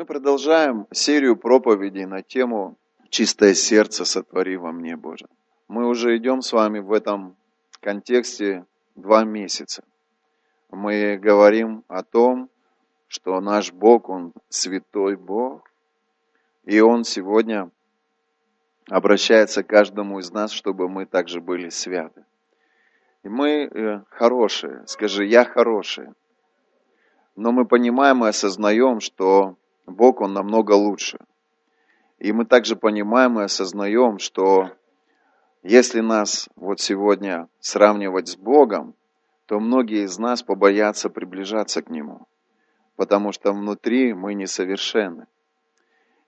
Мы продолжаем серию проповедей на тему «Чистое сердце сотвори во мне, Боже». Мы уже идем с вами в этом контексте два месяца. Мы говорим о том, что наш Бог, Он святой Бог, и Он сегодня обращается к каждому из нас, чтобы мы также были святы. И мы э, хорошие, скажи, я хороший. Но мы понимаем и осознаем, что Бог, Он намного лучше. И мы также понимаем и осознаем, что если нас вот сегодня сравнивать с Богом, то многие из нас побоятся приближаться к Нему, потому что внутри мы несовершенны.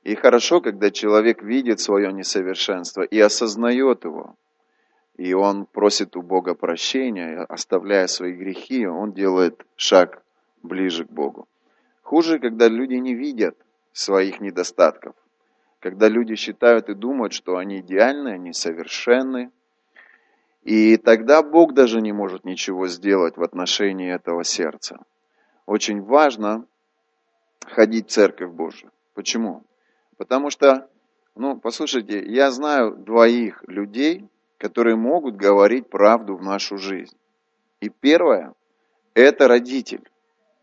И хорошо, когда человек видит свое несовершенство и осознает его, и он просит у Бога прощения, оставляя свои грехи, он делает шаг ближе к Богу. Хуже, когда люди не видят своих недостатков, когда люди считают и думают, что они идеальны, они совершенны, и тогда Бог даже не может ничего сделать в отношении этого сердца. Очень важно ходить в Церковь Божию. Почему? Потому что, ну, послушайте, я знаю двоих людей, которые могут говорить правду в нашу жизнь. И первое – это родитель,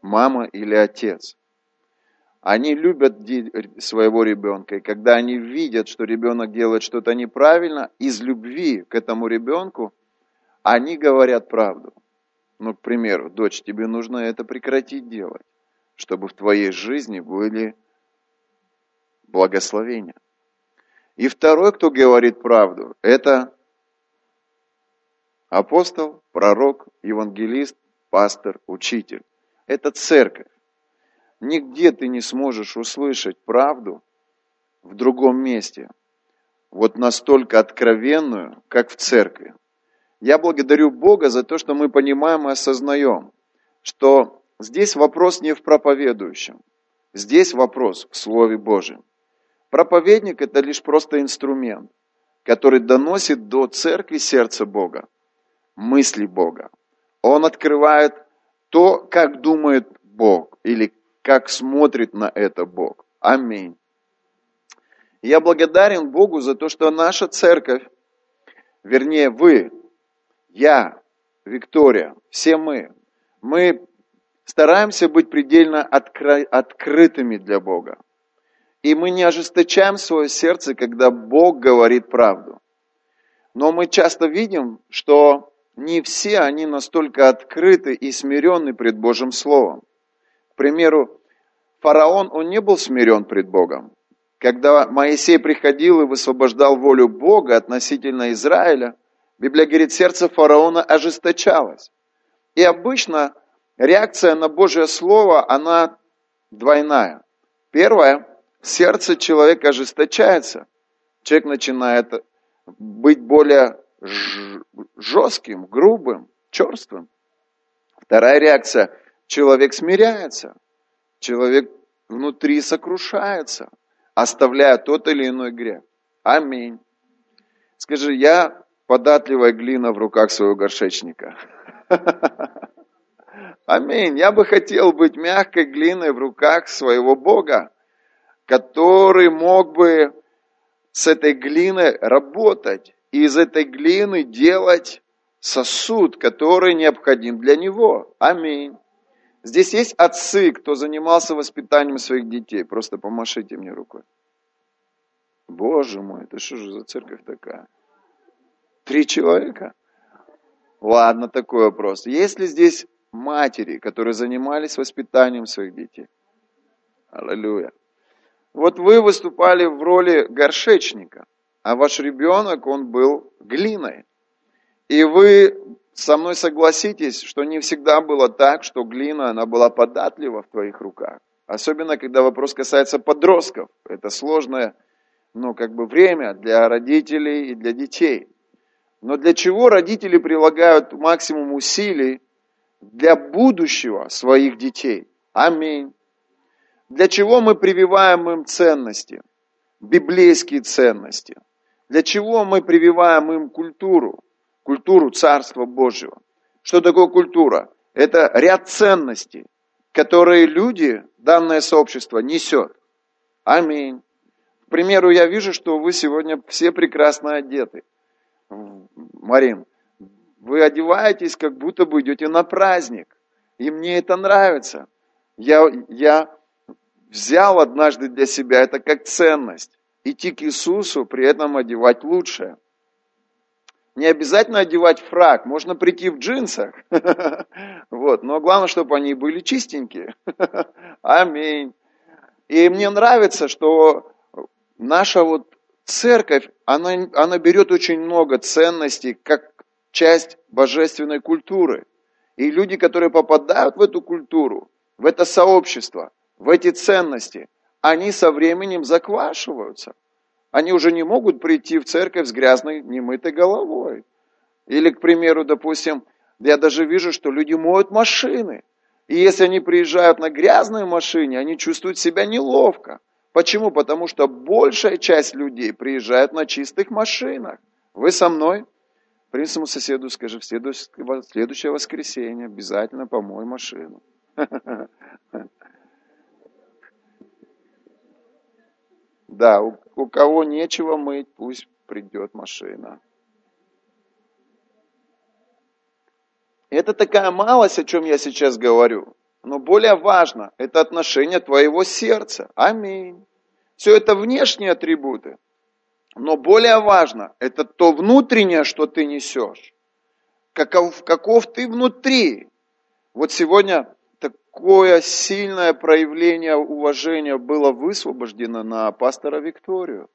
мама или отец. Они любят своего ребенка, и когда они видят, что ребенок делает что-то неправильно, из любви к этому ребенку они говорят правду. Ну, к примеру, дочь, тебе нужно это прекратить делать, чтобы в твоей жизни были благословения. И второй, кто говорит правду, это Апостол, пророк, евангелист, пастор, учитель. Это церковь. Нигде ты не сможешь услышать правду в другом месте, вот настолько откровенную, как в церкви. Я благодарю Бога за то, что мы понимаем и осознаем, что здесь вопрос не в проповедующем, здесь вопрос в Слове Божьем. Проповедник – это лишь просто инструмент, который доносит до церкви сердце Бога мысли Бога. Он открывает то, как думает Бог или как смотрит на это Бог. Аминь. Я благодарен Богу за то, что наша церковь, вернее вы, я, Виктория, все мы, мы стараемся быть предельно откры- открытыми для Бога. И мы не ожесточаем свое сердце, когда Бог говорит правду. Но мы часто видим, что не все они настолько открыты и смирены пред Божьим Словом. К примеру, фараон, он не был смирен пред Богом. Когда Моисей приходил и высвобождал волю Бога относительно Израиля, Библия говорит, сердце фараона ожесточалось. И обычно реакция на Божье Слово, она двойная. Первое, сердце человека ожесточается. Человек начинает быть более жестким, грубым, черствым. Вторая реакция. Человек смиряется. Человек внутри сокрушается, оставляя тот или иной грех. Аминь. Скажи, я податливая глина в руках своего горшечника. Аминь. Я бы хотел быть мягкой глиной в руках своего Бога, который мог бы с этой глиной работать и из этой глины делать сосуд, который необходим для него. Аминь. Здесь есть отцы, кто занимался воспитанием своих детей. Просто помашите мне рукой. Боже мой, это что же за церковь такая? Три человека? Ладно, такой вопрос. Есть ли здесь матери, которые занимались воспитанием своих детей? Аллилуйя. Вот вы выступали в роли горшечника – а ваш ребенок, он был глиной. И вы со мной согласитесь, что не всегда было так, что глина, она была податлива в твоих руках. Особенно, когда вопрос касается подростков. Это сложное, ну, как бы время для родителей и для детей. Но для чего родители прилагают максимум усилий для будущего своих детей? Аминь. Для чего мы прививаем им ценности? Библейские ценности – для чего мы прививаем им культуру? Культуру Царства Божьего. Что такое культура? Это ряд ценностей, которые люди, данное сообщество несет. Аминь. К примеру, я вижу, что вы сегодня все прекрасно одеты. Марин, вы одеваетесь, как будто бы идете на праздник. И мне это нравится. Я, я взял однажды для себя это как ценность. Идти к Иисусу, при этом одевать лучшее. Не обязательно одевать фраг, можно прийти в джинсах. Вот, но главное, чтобы они были чистенькие. Аминь. И мне нравится, что наша вот церковь, она, она берет очень много ценностей, как часть божественной культуры. И люди, которые попадают в эту культуру, в это сообщество, в эти ценности, они со временем заквашиваются. Они уже не могут прийти в церковь с грязной, немытой головой. Или, к примеру, допустим, я даже вижу, что люди моют машины. И если они приезжают на грязной машине, они чувствуют себя неловко. Почему? Потому что большая часть людей приезжает на чистых машинах. Вы со мной? Своему соседу скажи, в следующее воскресенье обязательно помой машину. Да, у, у кого нечего мыть, пусть придет машина. Это такая малость, о чем я сейчас говорю. Но более важно, это отношение твоего сердца. Аминь. Все это внешние атрибуты. Но более важно, это то внутреннее, что ты несешь. Каков, каков ты внутри. Вот сегодня такое сильное проявление уважения было высвобождено на пастора Викторию.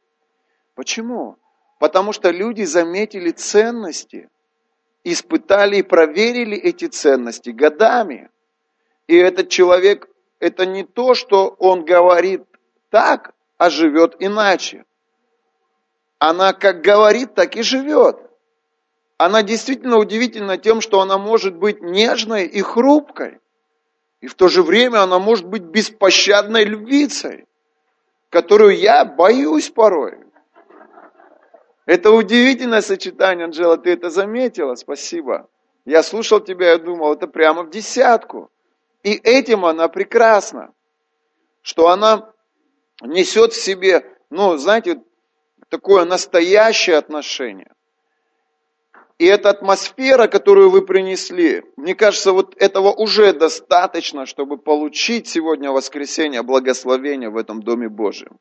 Почему? Потому что люди заметили ценности, испытали и проверили эти ценности годами. И этот человек, это не то, что он говорит так, а живет иначе. Она как говорит, так и живет. Она действительно удивительна тем, что она может быть нежной и хрупкой. И в то же время она может быть беспощадной львицей, которую я боюсь порой. Это удивительное сочетание, Анжела, ты это заметила, спасибо. Я слушал тебя, я думал, это прямо в десятку. И этим она прекрасна, что она несет в себе, ну, знаете, такое настоящее отношение. И эта атмосфера, которую вы принесли, мне кажется, вот этого уже достаточно, чтобы получить сегодня воскресенье благословение в этом Доме Божьем.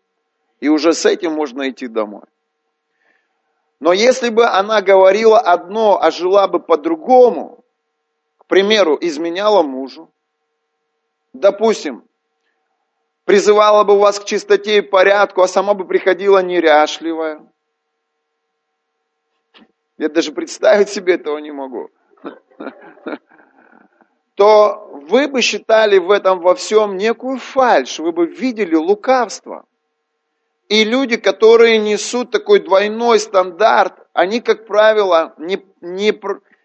И уже с этим можно идти домой. Но если бы она говорила одно, а жила бы по-другому, к примеру, изменяла мужу, допустим, призывала бы вас к чистоте и порядку, а сама бы приходила неряшливая, я даже представить себе этого не могу, то вы бы считали в этом во всем некую фальшь, вы бы видели лукавство. И люди, которые несут такой двойной стандарт, они, как правило, не, не,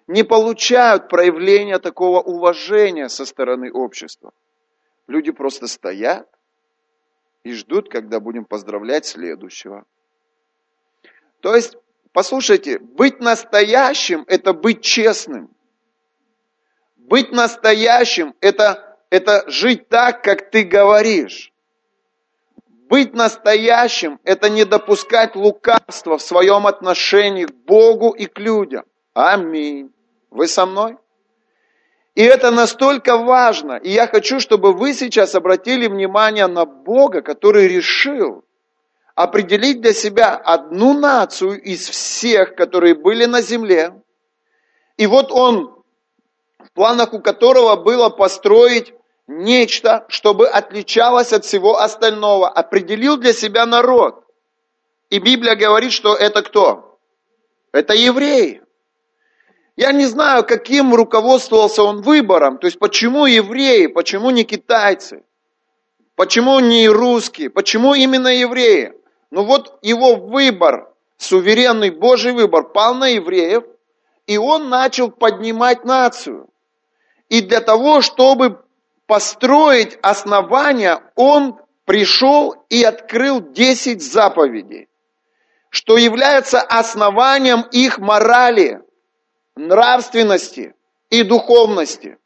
не получают проявления такого уважения со стороны общества. Люди просто стоят и ждут, когда будем поздравлять следующего. То есть Послушайте, быть настоящим – это быть честным. Быть настоящим – это, это жить так, как ты говоришь. Быть настоящим – это не допускать лукавства в своем отношении к Богу и к людям. Аминь. Вы со мной? И это настолько важно. И я хочу, чтобы вы сейчас обратили внимание на Бога, который решил, определить для себя одну нацию из всех, которые были на земле. И вот он, в планах у которого было построить нечто, чтобы отличалось от всего остального, определил для себя народ. И Библия говорит, что это кто? Это евреи. Я не знаю, каким руководствовался он выбором, то есть почему евреи, почему не китайцы, почему не русские, почему именно евреи. Ну вот его выбор, суверенный Божий выбор, пал на евреев, и он начал поднимать нацию. И для того, чтобы построить основания, он пришел и открыл 10 заповедей, что является основанием их морали, нравственности и духовности.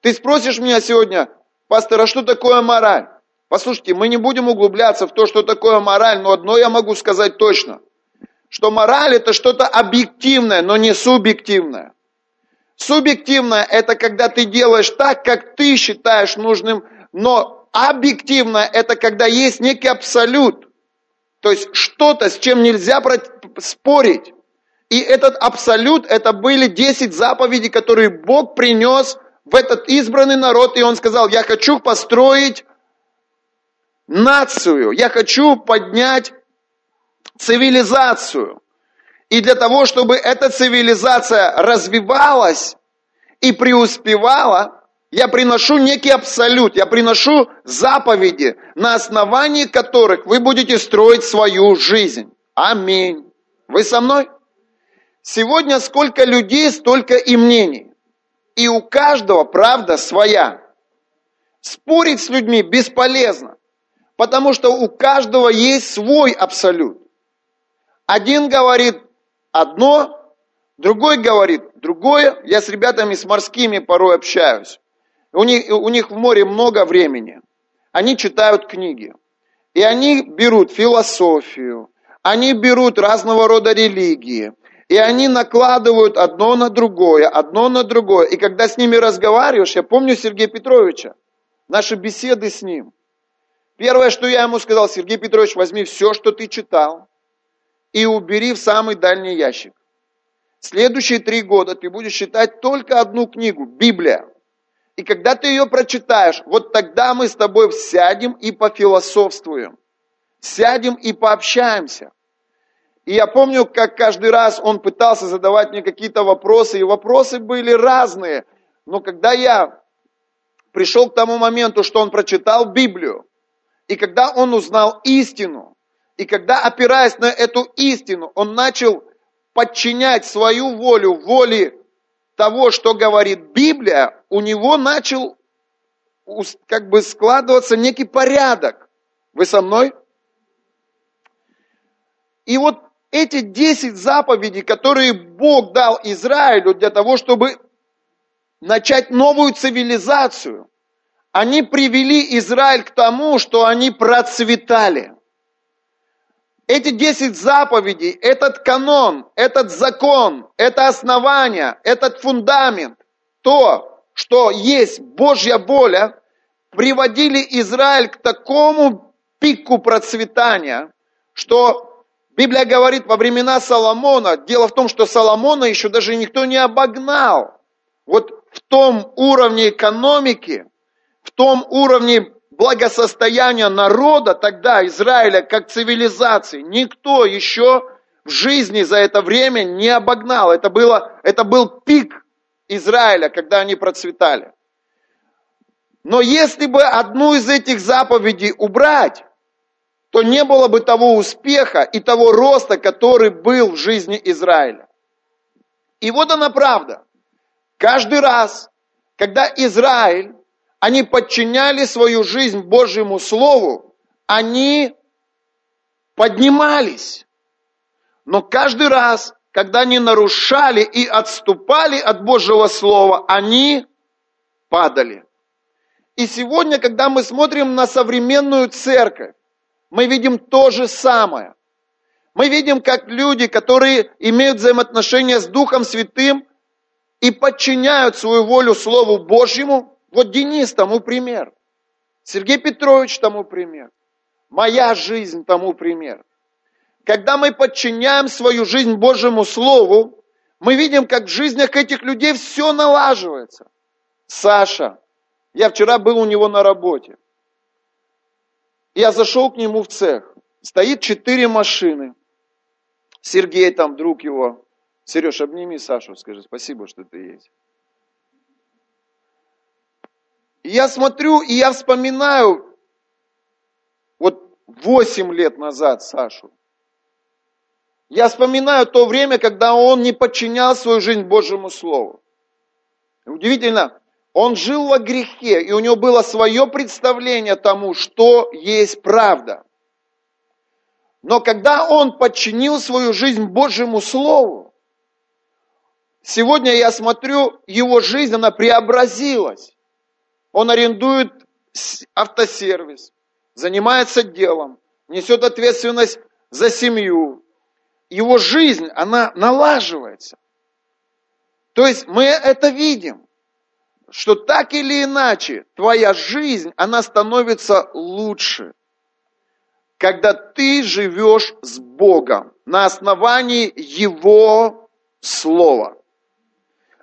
Ты спросишь меня сегодня, пастор, а что такое мораль? Послушайте, мы не будем углубляться в то, что такое мораль, но одно я могу сказать точно, что мораль это что-то объективное, но не субъективное. Субъективное это когда ты делаешь так, как ты считаешь нужным, но объективное это когда есть некий абсолют, то есть что-то, с чем нельзя спорить. И этот абсолют, это были 10 заповедей, которые Бог принес в этот избранный народ, и Он сказал, я хочу построить нацию, я хочу поднять цивилизацию. И для того, чтобы эта цивилизация развивалась и преуспевала, я приношу некий абсолют, я приношу заповеди, на основании которых вы будете строить свою жизнь. Аминь. Вы со мной? Сегодня сколько людей, столько и мнений. И у каждого правда своя. Спорить с людьми бесполезно. Потому что у каждого есть свой абсолют. Один говорит одно, другой говорит другое. Я с ребятами с морскими порой общаюсь. У них, у них в море много времени. Они читают книги. И они берут философию, они берут разного рода религии, и они накладывают одно на другое, одно на другое. И когда с ними разговариваешь, я помню Сергея Петровича, наши беседы с ним. Первое, что я ему сказал, Сергей Петрович, возьми все, что ты читал, и убери в самый дальний ящик. Следующие три года ты будешь читать только одну книгу, Библия. И когда ты ее прочитаешь, вот тогда мы с тобой сядем и пофилософствуем. Сядем и пообщаемся. И я помню, как каждый раз он пытался задавать мне какие-то вопросы, и вопросы были разные. Но когда я пришел к тому моменту, что он прочитал Библию, и когда он узнал истину, и когда, опираясь на эту истину, он начал подчинять свою волю воле того, что говорит Библия, у него начал как бы складываться некий порядок. Вы со мной? И вот эти 10 заповедей, которые Бог дал Израилю для того, чтобы начать новую цивилизацию, они привели Израиль к тому, что они процветали. Эти десять заповедей, этот канон, этот закон, это основание, этот фундамент, то, что есть Божья воля, приводили Израиль к такому пику процветания, что Библия говорит во времена Соломона, дело в том, что Соломона еще даже никто не обогнал. Вот в том уровне экономики, в том уровне благосостояния народа тогда, Израиля, как цивилизации, никто еще в жизни за это время не обогнал. Это, было, это был пик Израиля, когда они процветали. Но если бы одну из этих заповедей убрать, то не было бы того успеха и того роста, который был в жизни Израиля. И вот она правда. Каждый раз, когда Израиль они подчиняли свою жизнь Божьему Слову, они поднимались. Но каждый раз, когда они нарушали и отступали от Божьего Слова, они падали. И сегодня, когда мы смотрим на современную церковь, мы видим то же самое. Мы видим, как люди, которые имеют взаимоотношения с Духом Святым и подчиняют свою волю Слову Божьему, вот Денис тому пример. Сергей Петрович тому пример. Моя жизнь тому пример. Когда мы подчиняем свою жизнь Божьему Слову, мы видим, как в жизнях этих людей все налаживается. Саша, я вчера был у него на работе. Я зашел к нему в цех. Стоит четыре машины. Сергей там, друг его. Сереж, обними Сашу, скажи спасибо, что ты есть. И я смотрю, и я вспоминаю вот 8 лет назад Сашу. Я вспоминаю то время, когда он не подчинял свою жизнь Божьему Слову. Удивительно, он жил во грехе, и у него было свое представление тому, что есть правда. Но когда он подчинил свою жизнь Божьему Слову, сегодня я смотрю, его жизнь, она преобразилась. Он арендует автосервис. занимается делом, несет ответственность за семью, его жизнь, она налаживается. То есть мы это видим, что так или иначе твоя жизнь, она становится лучше, когда ты живешь с Богом на основании Его Слова.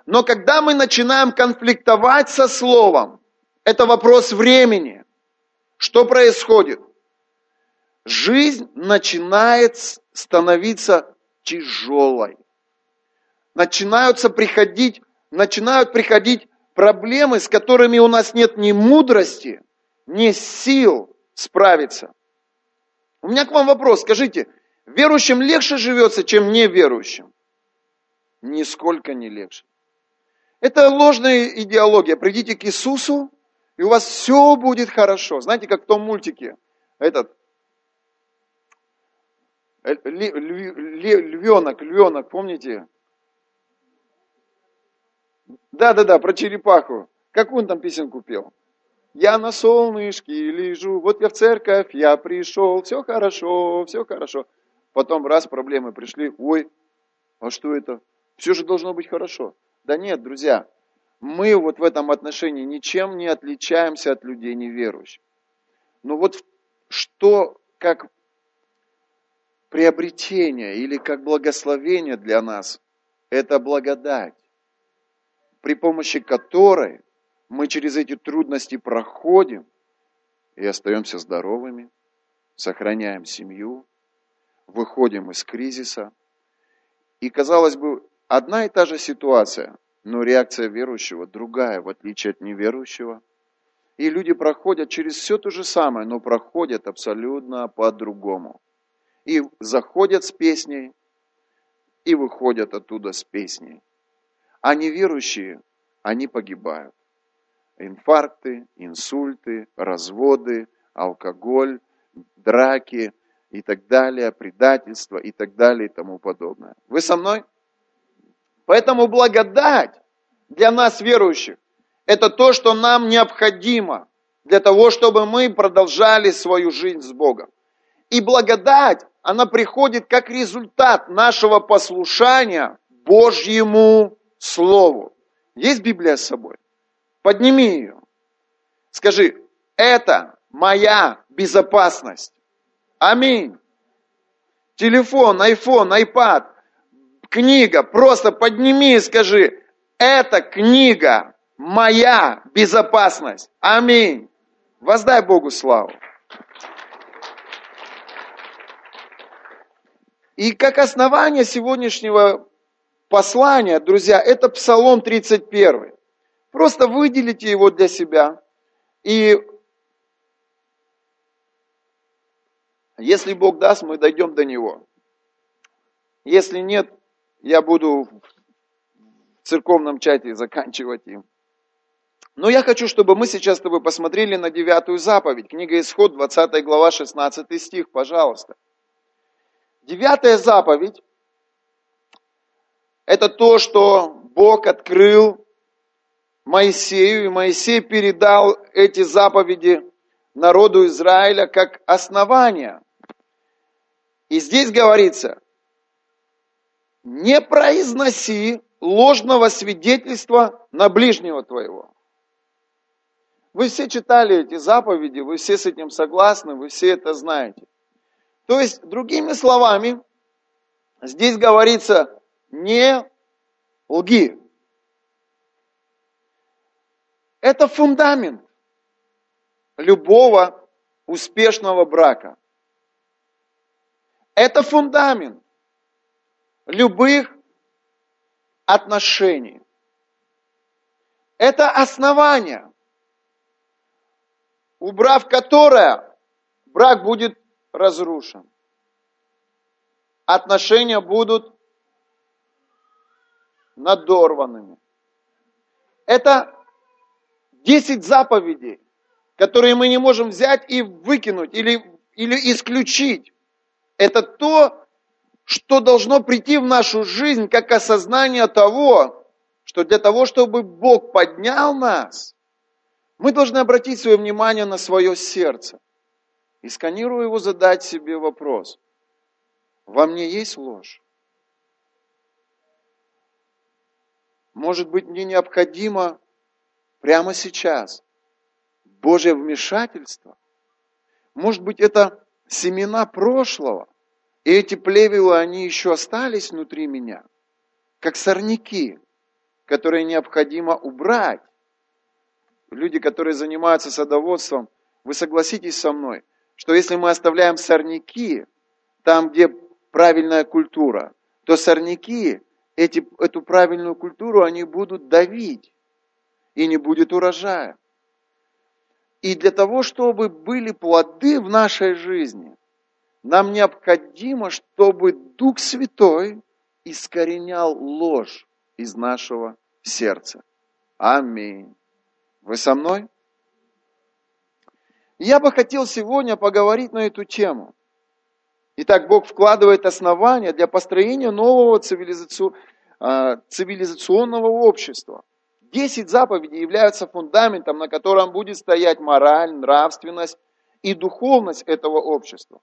Но когда мы начинаем конфликтовать со Словом, это вопрос времени. Что происходит? Жизнь начинает становиться тяжелой. Начинаются приходить, начинают приходить проблемы, с которыми у нас нет ни мудрости, ни сил справиться. У меня к вам вопрос. Скажите, верующим легче живется, чем неверующим? Нисколько не легче. Это ложная идеология. Придите к Иисусу, и у вас все будет хорошо. Знаете, как в том мультике, этот львенок, львенок, помните? Да-да-да, про черепаху. Как он там песенку пел? Я на солнышке лежу, вот я в церковь, я пришел, все хорошо, все хорошо. Потом раз проблемы пришли, ой, а что это? Все же должно быть хорошо. Да нет, друзья, мы вот в этом отношении ничем не отличаемся от людей неверующих. Но вот что как приобретение или как благословение для нас, это благодать, при помощи которой мы через эти трудности проходим и остаемся здоровыми, сохраняем семью, выходим из кризиса. И, казалось бы, Одна и та же ситуация, но реакция верующего другая, в отличие от неверующего. И люди проходят через все то же самое, но проходят абсолютно по-другому. И заходят с песней, и выходят оттуда с песней. А неверующие, они погибают. Инфаркты, инсульты, разводы, алкоголь, драки и так далее, предательство и так далее и тому подобное. Вы со мной? Поэтому благодать для нас, верующих, это то, что нам необходимо для того, чтобы мы продолжали свою жизнь с Богом. И благодать, она приходит как результат нашего послушания Божьему Слову. Есть Библия с собой? Подними ее. Скажи, это моя безопасность. Аминь. Телефон, iPhone, iPad – книга, просто подними и скажи, эта книга моя безопасность. Аминь. Воздай Богу славу. И как основание сегодняшнего послания, друзья, это Псалом 31. Просто выделите его для себя. И если Бог даст, мы дойдем до него. Если нет, я буду в церковном чате заканчивать им. Но я хочу, чтобы мы сейчас с тобой посмотрели на девятую заповедь. Книга Исход, 20 глава, 16 стих, пожалуйста. Девятая заповедь – это то, что Бог открыл Моисею, и Моисей передал эти заповеди народу Израиля как основание. И здесь говорится, не произноси ложного свидетельства на ближнего твоего. Вы все читали эти заповеди, вы все с этим согласны, вы все это знаете. То есть, другими словами, здесь говорится не лги. Это фундамент любого успешного брака. Это фундамент любых отношений. Это основание, убрав которое, брак будет разрушен. Отношения будут надорванными. Это 10 заповедей, которые мы не можем взять и выкинуть или, или исключить. Это то, что должно прийти в нашу жизнь как осознание того, что для того, чтобы Бог поднял нас, мы должны обратить свое внимание на свое сердце. и сканируя его, задать себе вопрос. Во мне есть ложь? Может быть, мне необходимо прямо сейчас Божье вмешательство? Может быть, это семена прошлого, и эти плевелы, они еще остались внутри меня, как сорняки, которые необходимо убрать. Люди, которые занимаются садоводством, вы согласитесь со мной, что если мы оставляем сорняки там, где правильная культура, то сорняки эти, эту правильную культуру они будут давить, и не будет урожая. И для того, чтобы были плоды в нашей жизни, нам необходимо, чтобы Дух Святой искоренял ложь из нашего сердца. Аминь. Вы со мной? Я бы хотел сегодня поговорить на эту тему. Итак, Бог вкладывает основания для построения нового а, цивилизационного общества. Десять заповедей являются фундаментом, на котором будет стоять мораль, нравственность и духовность этого общества.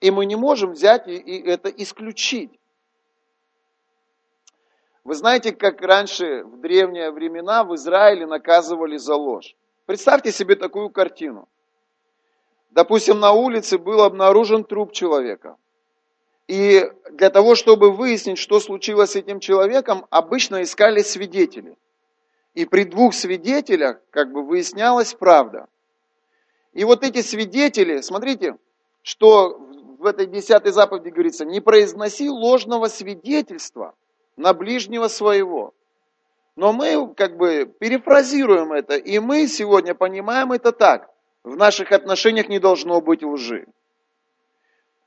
И мы не можем взять и, это исключить. Вы знаете, как раньше, в древние времена, в Израиле наказывали за ложь. Представьте себе такую картину. Допустим, на улице был обнаружен труп человека. И для того, чтобы выяснить, что случилось с этим человеком, обычно искали свидетелей. И при двух свидетелях как бы выяснялась правда. И вот эти свидетели, смотрите, что в этой десятой заповеди говорится, не произноси ложного свидетельства на ближнего своего. Но мы как бы перефразируем это, и мы сегодня понимаем это так. В наших отношениях не должно быть лжи.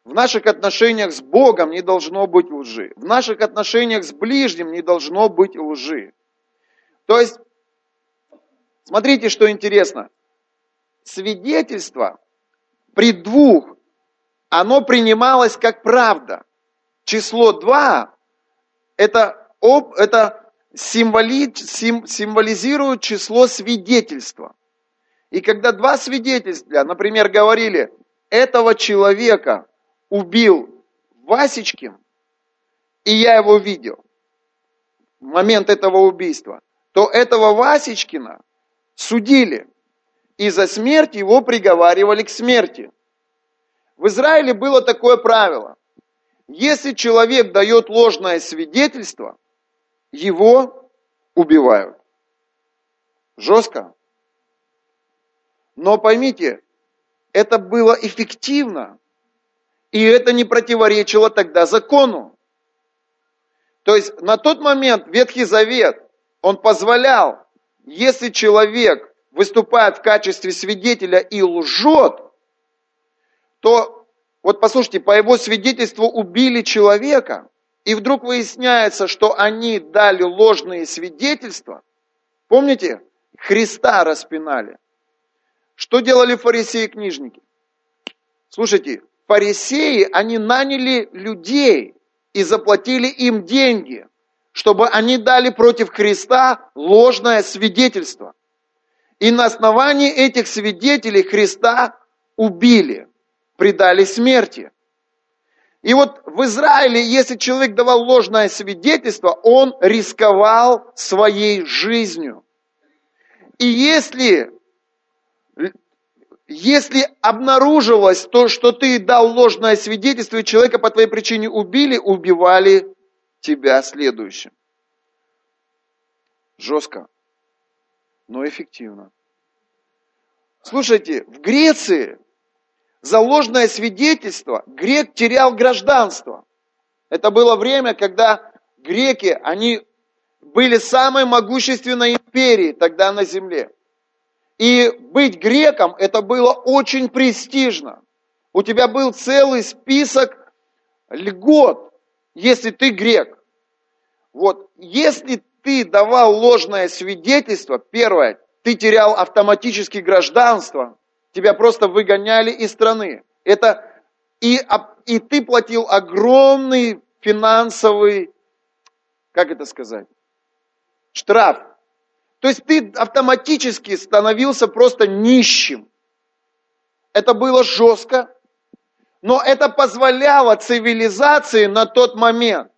В наших отношениях с Богом не должно быть лжи. В наших отношениях с ближним не должно быть лжи. То есть, смотрите, что интересно. Свидетельство при двух, оно принималось как правда. Число два – это, это символи, сим, символизирует число свидетельства. И когда два свидетельства, например, говорили, этого человека убил Васечкин, и я его видел, в момент этого убийства, то этого Васечкина судили, и за смерть его приговаривали к смерти. В Израиле было такое правило. Если человек дает ложное свидетельство, его убивают. Жестко. Но поймите, это было эффективно, и это не противоречило тогда закону. То есть на тот момент Ветхий Завет, он позволял, если человек выступает в качестве свидетеля и лжет, то, вот послушайте, по его свидетельству убили человека, и вдруг выясняется, что они дали ложные свидетельства. Помните, Христа распинали. Что делали фарисеи и книжники? Слушайте, фарисеи, они наняли людей и заплатили им деньги, чтобы они дали против Христа ложное свидетельство. И на основании этих свидетелей Христа убили, предали смерти. И вот в Израиле, если человек давал ложное свидетельство, он рисковал своей жизнью. И если если обнаруживалось то, что ты дал ложное свидетельство, и человека по твоей причине убили, убивали тебя следующим. Жестко, но эффективно. Слушайте, в Греции за ложное свидетельство грек терял гражданство. Это было время, когда греки, они были самой могущественной империей тогда на земле. И быть греком это было очень престижно. У тебя был целый список льгот, если ты грек. Вот, если ты давал ложное свидетельство, первое, ты терял автоматически гражданство, тебя просто выгоняли из страны. Это и, и ты платил огромный финансовый, как это сказать, штраф. То есть ты автоматически становился просто нищим. это было жестко, но это позволяло цивилизации на тот момент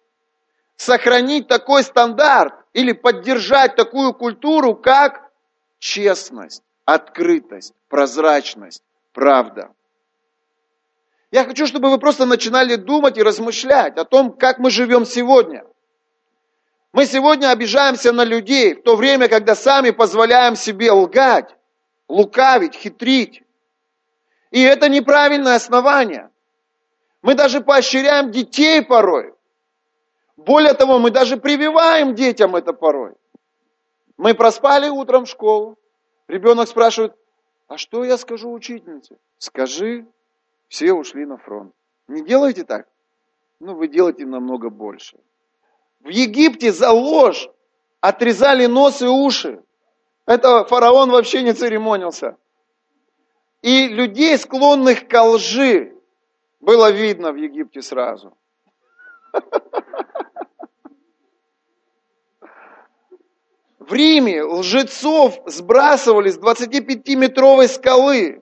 сохранить такой стандарт или поддержать такую культуру, как честность, открытость, прозрачность, правда. Я хочу, чтобы вы просто начинали думать и размышлять о том, как мы живем сегодня. Мы сегодня обижаемся на людей, в то время, когда сами позволяем себе лгать, лукавить, хитрить. И это неправильное основание. Мы даже поощряем детей порой. Более того, мы даже прививаем детям это порой. Мы проспали утром в школу. Ребенок спрашивает, а что я скажу учительнице? Скажи, все ушли на фронт. Не делайте так? Ну, вы делаете намного больше. В Египте за ложь отрезали нос и уши. Это фараон вообще не церемонился. И людей, склонных к лжи, было видно в Египте сразу. В Риме лжецов сбрасывали с 25-метровой скалы.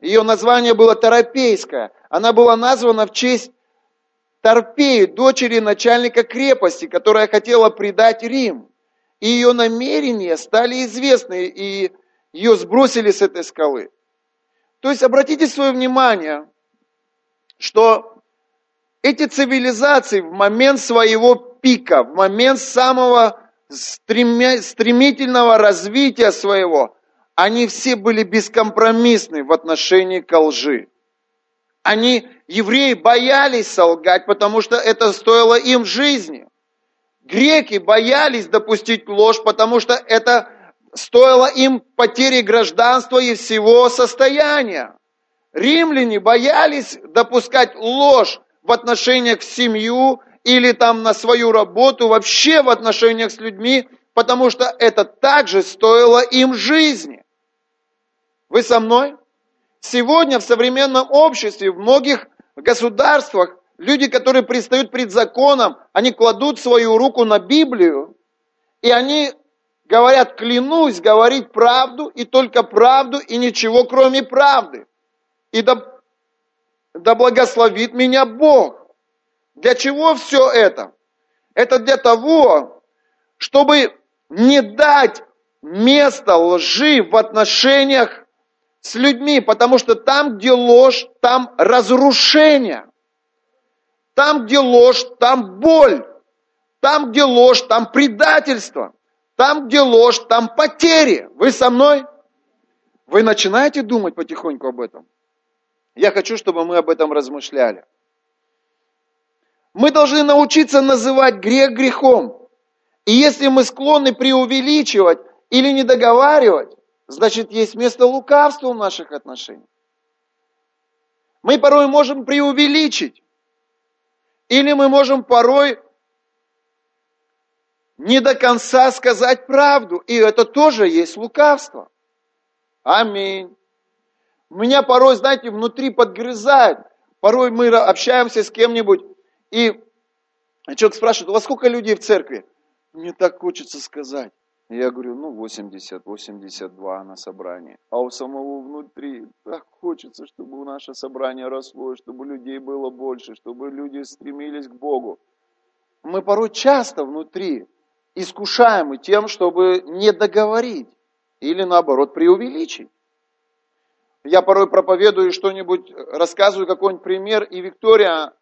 Ее название было Торопейская. Она была названа в честь Торпеи, дочери начальника крепости, которая хотела предать Рим. И ее намерения стали известны, и ее сбросили с этой скалы. То есть обратите свое внимание, что эти цивилизации в момент своего пика, в момент самого стремительного развития своего, они все были бескомпромиссны в отношении к лжи. Они, евреи, боялись солгать, потому что это стоило им жизни. Греки боялись допустить ложь, потому что это стоило им потери гражданства и всего состояния. Римляне боялись допускать ложь в отношениях в семью или там на свою работу, вообще в отношениях с людьми, потому что это также стоило им жизни. Вы со мной? Сегодня в современном обществе, в многих государствах, люди, которые предстают пред законом, они кладут свою руку на Библию, и они говорят, клянусь говорить правду и только правду и ничего кроме правды. И да, да благословит меня Бог. Для чего все это? Это для того, чтобы не дать место лжи в отношениях с людьми, потому что там, где ложь, там разрушение. Там, где ложь, там боль. Там, где ложь, там предательство. Там, где ложь, там потери. Вы со мной? Вы начинаете думать потихоньку об этом? Я хочу, чтобы мы об этом размышляли. Мы должны научиться называть грех грехом. И если мы склонны преувеличивать или не договаривать, значит есть место лукавству в наших отношениях. Мы порой можем преувеличить, или мы можем порой не до конца сказать правду, и это тоже есть лукавство. Аминь. Меня порой, знаете, внутри подгрызает. Порой мы общаемся с кем-нибудь, и человек спрашивает, у вас сколько людей в церкви? Мне так хочется сказать. Я говорю, ну 80, 82 на собрании. А у самого внутри так хочется, чтобы наше собрание росло, чтобы людей было больше, чтобы люди стремились к Богу. Мы порой часто внутри искушаемы тем, чтобы не договорить или наоборот преувеличить. Я порой проповедую что-нибудь, рассказываю какой-нибудь пример, и Виктория,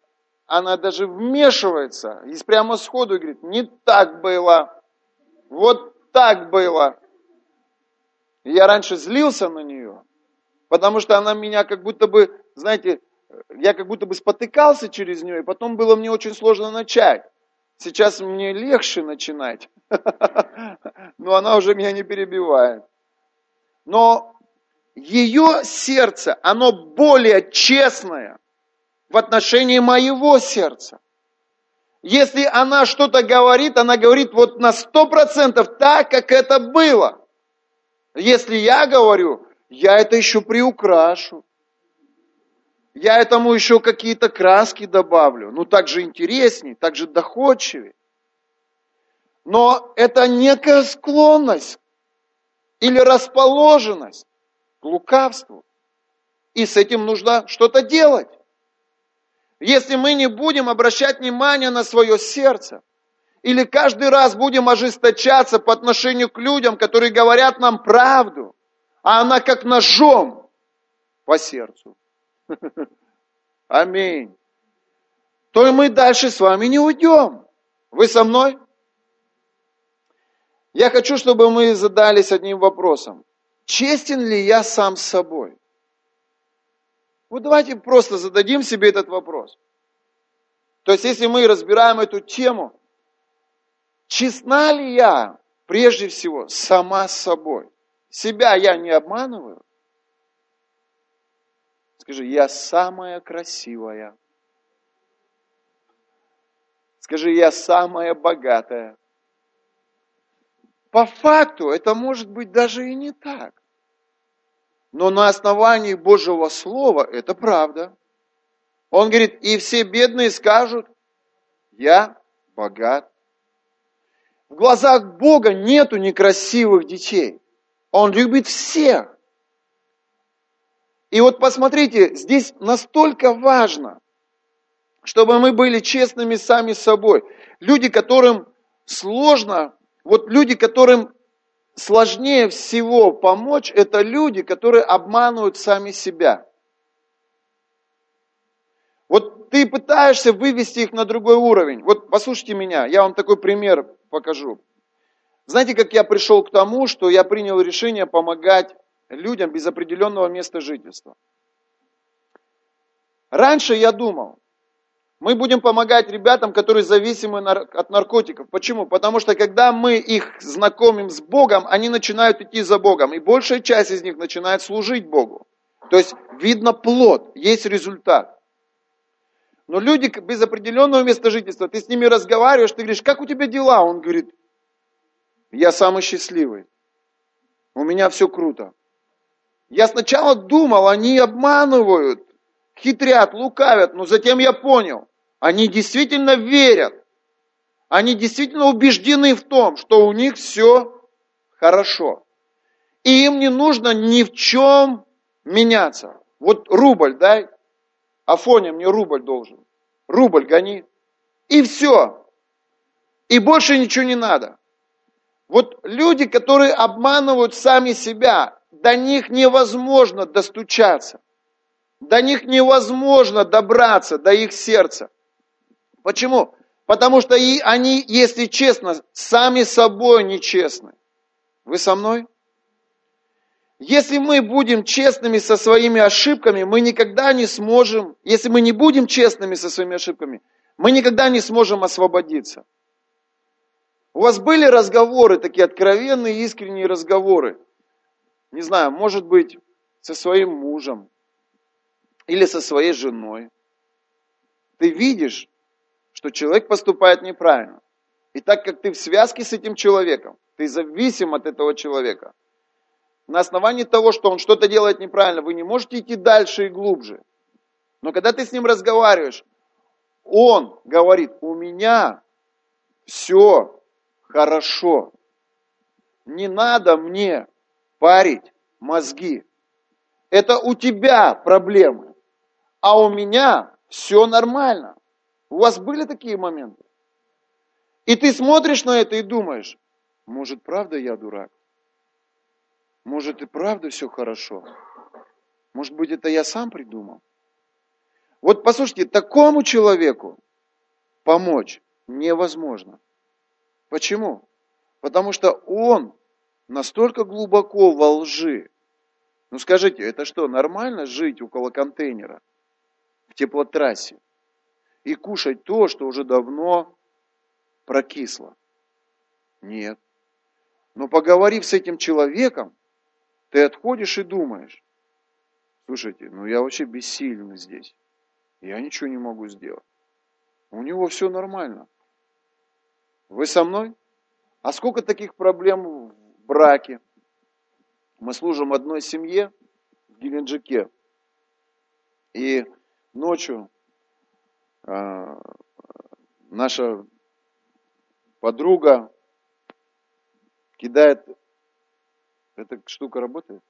она даже вмешивается и прямо сходу говорит, не так было, вот так было. я раньше злился на нее, потому что она меня как будто бы, знаете, я как будто бы спотыкался через нее, и потом было мне очень сложно начать. Сейчас мне легче начинать, но она уже меня не перебивает. Но ее сердце, оно более честное в отношении моего сердца. Если она что-то говорит, она говорит вот на сто процентов так, как это было. Если я говорю, я это еще приукрашу. Я этому еще какие-то краски добавлю. Ну, так же интересней, так же доходчивее. Но это некая склонность или расположенность к лукавству. И с этим нужно что-то делать. Если мы не будем обращать внимание на свое сердце, или каждый раз будем ожесточаться по отношению к людям, которые говорят нам правду, а она как ножом по сердцу. Аминь. То и мы дальше с вами не уйдем. Вы со мной? Я хочу, чтобы мы задались одним вопросом. Честен ли я сам с собой? Вот давайте просто зададим себе этот вопрос. То есть, если мы разбираем эту тему, честна ли я, прежде всего, сама с собой? Себя я не обманываю? Скажи, я самая красивая. Скажи, я самая богатая. По факту это может быть даже и не так. Но на основании Божьего Слова это правда. Он говорит, и все бедные скажут, я богат. В глазах Бога нету некрасивых детей. Он любит всех. И вот посмотрите, здесь настолько важно, чтобы мы были честными сами собой. Люди, которым сложно, вот люди, которым сложнее всего помочь, это люди, которые обманывают сами себя. Вот ты пытаешься вывести их на другой уровень. Вот послушайте меня, я вам такой пример покажу. Знаете, как я пришел к тому, что я принял решение помогать людям без определенного места жительства. Раньше я думал, мы будем помогать ребятам, которые зависимы от наркотиков. Почему? Потому что когда мы их знакомим с Богом, они начинают идти за Богом. И большая часть из них начинает служить Богу. То есть видно плод, есть результат. Но люди без определенного места жительства, ты с ними разговариваешь, ты говоришь, как у тебя дела? Он говорит, я самый счастливый. У меня все круто. Я сначала думал, они обманывают, хитрят, лукавят, но затем я понял, они действительно верят. Они действительно убеждены в том, что у них все хорошо. И им не нужно ни в чем меняться. Вот рубль дай, Афоня мне рубль должен. Рубль гони. И все. И больше ничего не надо. Вот люди, которые обманывают сами себя, до них невозможно достучаться. До них невозможно добраться, до их сердца. Почему? Потому что и они, если честно, сами собой нечестны. Вы со мной? Если мы будем честными со своими ошибками, мы никогда не сможем, если мы не будем честными со своими ошибками, мы никогда не сможем освободиться. У вас были разговоры, такие откровенные, искренние разговоры, не знаю, может быть, со своим мужем или со своей женой. Ты видишь, что человек поступает неправильно. И так как ты в связке с этим человеком, ты зависим от этого человека, на основании того, что он что-то делает неправильно, вы не можете идти дальше и глубже. Но когда ты с ним разговариваешь, он говорит, у меня все хорошо. Не надо мне парить мозги. Это у тебя проблемы, а у меня все нормально. У вас были такие моменты? И ты смотришь на это и думаешь, может, правда я дурак? Может, и правда все хорошо? Может быть, это я сам придумал? Вот послушайте, такому человеку помочь невозможно. Почему? Потому что он настолько глубоко во лжи. Ну скажите, это что, нормально жить около контейнера в теплотрассе? И кушать то, что уже давно прокисло. Нет. Но поговорив с этим человеком, ты отходишь и думаешь, слушайте, ну я вообще бессилен здесь. Я ничего не могу сделать. У него все нормально. Вы со мной? А сколько таких проблем в браке? Мы служим одной семье в Геленджике. И ночью наша подруга кидает... Эта штука работает?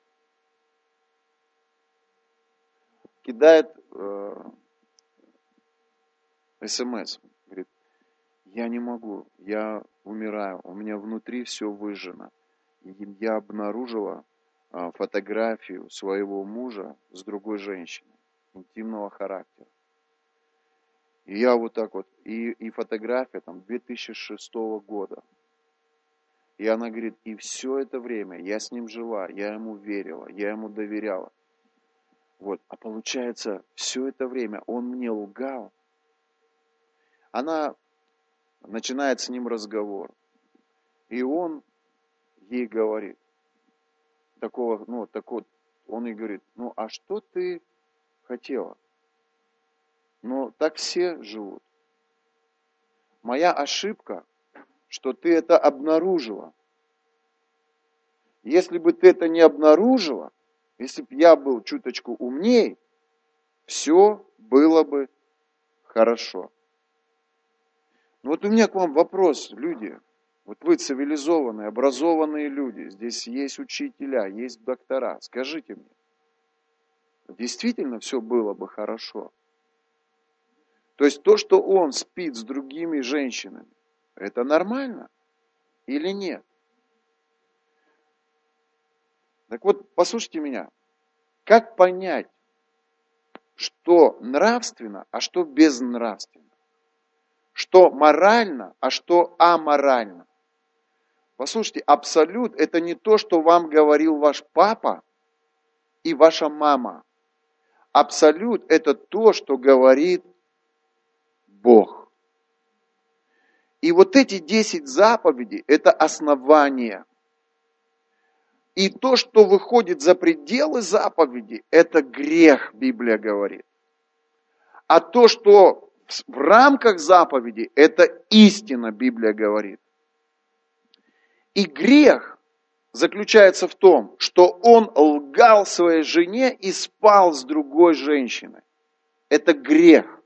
кидает э, смс. Говорит, я не могу, я умираю, у меня внутри все выжжено. И я обнаружила э, фотографию своего мужа с другой женщиной, интимного характера. И я вот так вот, и, и фотография там 2006 года. И она говорит, и все это время я с ним жила, я ему верила, я ему доверяла. Вот, а получается, все это время он мне лгал. Она начинает с ним разговор. И он ей говорит, такого, ну, такой, он ей говорит, ну, а что ты хотела? Но так все живут. Моя ошибка, что ты это обнаружила. Если бы ты это не обнаружила, если бы я был чуточку умней, все было бы хорошо. Но вот у меня к вам вопрос, люди. Вот вы цивилизованные, образованные люди, здесь есть учителя, есть доктора. Скажите мне, действительно все было бы хорошо? То есть то, что он спит с другими женщинами, это нормально или нет? Так вот, послушайте меня. Как понять, что нравственно, а что безнравственно? Что морально, а что аморально? Послушайте, абсолют – это не то, что вам говорил ваш папа и ваша мама. Абсолют – это то, что говорит Бог. И вот эти 10 заповедей – это основание. И то, что выходит за пределы заповеди, это грех, Библия говорит. А то, что в рамках заповеди, это истина, Библия говорит. И грех заключается в том, что он лгал своей жене и спал с другой женщиной. Это грех.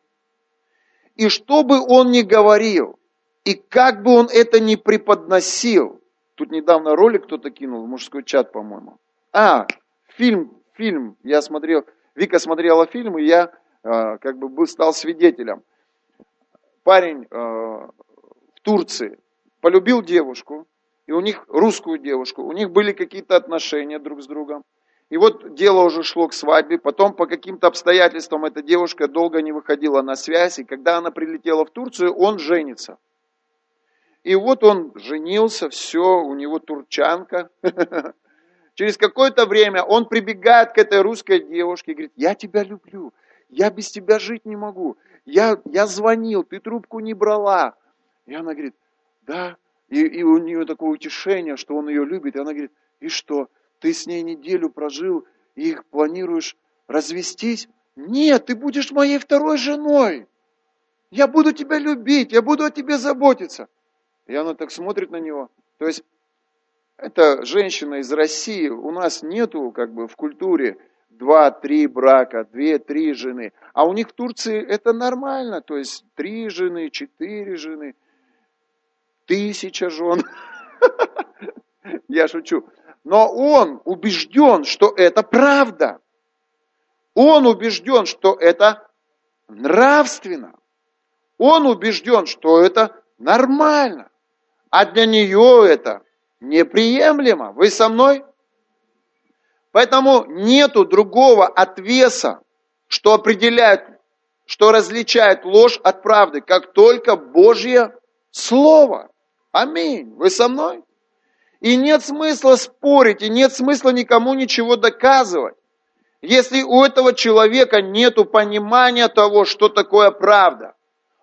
И что бы он ни говорил, и как бы он это ни преподносил, тут недавно ролик кто-то кинул в мужской чат, по-моему. А, фильм, фильм, я смотрел, Вика смотрела фильм, и я э, как бы был, стал свидетелем. Парень э, в Турции полюбил девушку, и у них русскую девушку, у них были какие-то отношения друг с другом. И вот дело уже шло к свадьбе, потом по каким-то обстоятельствам эта девушка долго не выходила на связь, и когда она прилетела в Турцию, он женится. И вот он женился, все, у него турчанка. Через какое-то время он прибегает к этой русской девушке и говорит, я тебя люблю, я без тебя жить не могу, я, я звонил, ты трубку не брала. И она говорит, да, и, и у нее такое утешение, что он ее любит, и она говорит, и что, ты с ней неделю прожил и их планируешь развестись? Нет, ты будешь моей второй женой. Я буду тебя любить, я буду о тебе заботиться. И она так смотрит на него. То есть, это женщина из России, у нас нету как бы в культуре два-три брака, две-три жены. А у них в Турции это нормально, то есть три жены, четыре жены, тысяча жен. Я шучу. Но он убежден, что это правда. Он убежден, что это нравственно. Он убежден, что это нормально. А для нее это неприемлемо. Вы со мной? Поэтому нету другого отвеса, что определяет, что различает ложь от правды, как только Божье Слово. Аминь. Вы со мной? И нет смысла спорить, и нет смысла никому ничего доказывать. Если у этого человека нет понимания того, что такое правда,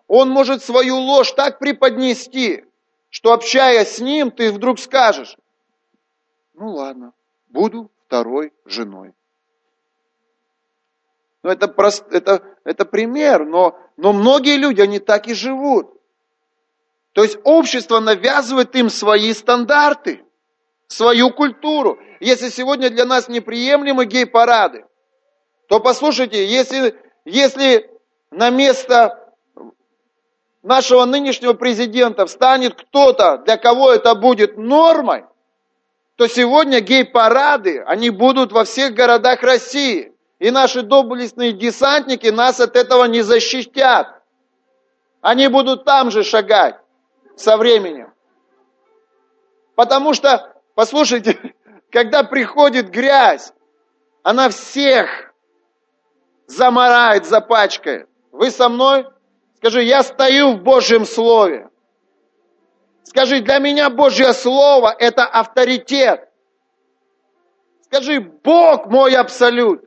он может свою ложь так преподнести, что общаясь с ним, ты вдруг скажешь, ну ладно, буду второй женой. Ну, это, прост, это, это пример, но, но многие люди, они так и живут. То есть общество навязывает им свои стандарты свою культуру. Если сегодня для нас неприемлемы гей-парады, то послушайте, если, если на место нашего нынешнего президента встанет кто-то, для кого это будет нормой, то сегодня гей-парады, они будут во всех городах России. И наши доблестные десантники нас от этого не защитят. Они будут там же шагать со временем. Потому что, послушайте, когда приходит грязь, она всех замарает, запачкает. Вы со мной? Скажи, я стою в Божьем Слове. Скажи, для меня Божье Слово – это авторитет. Скажи, Бог мой абсолют.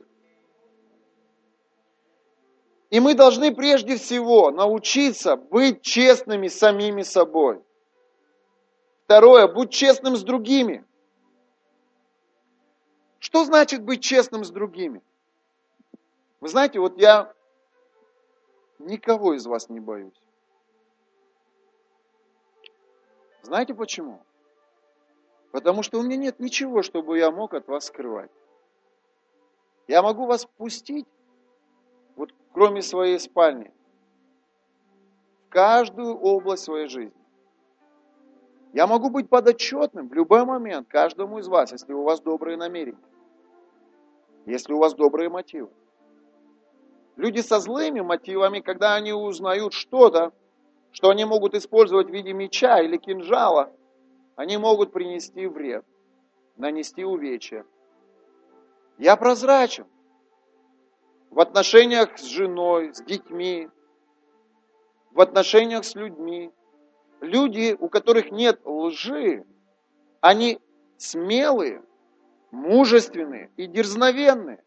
И мы должны прежде всего научиться быть честными самими собой. Второе, будь честным с другими. Что значит быть честным с другими? Вы знаете, вот я никого из вас не боюсь. Знаете почему? Потому что у меня нет ничего, чтобы я мог от вас скрывать. Я могу вас пустить, вот кроме своей спальни, в каждую область своей жизни. Я могу быть подотчетным в любой момент каждому из вас, если у вас добрые намерения, если у вас добрые мотивы. Люди со злыми мотивами, когда они узнают что-то, что они могут использовать в виде меча или кинжала, они могут принести вред, нанести увечья. Я прозрачен в отношениях с женой, с детьми, в отношениях с людьми. Люди, у которых нет лжи, они смелые, мужественные и дерзновенные.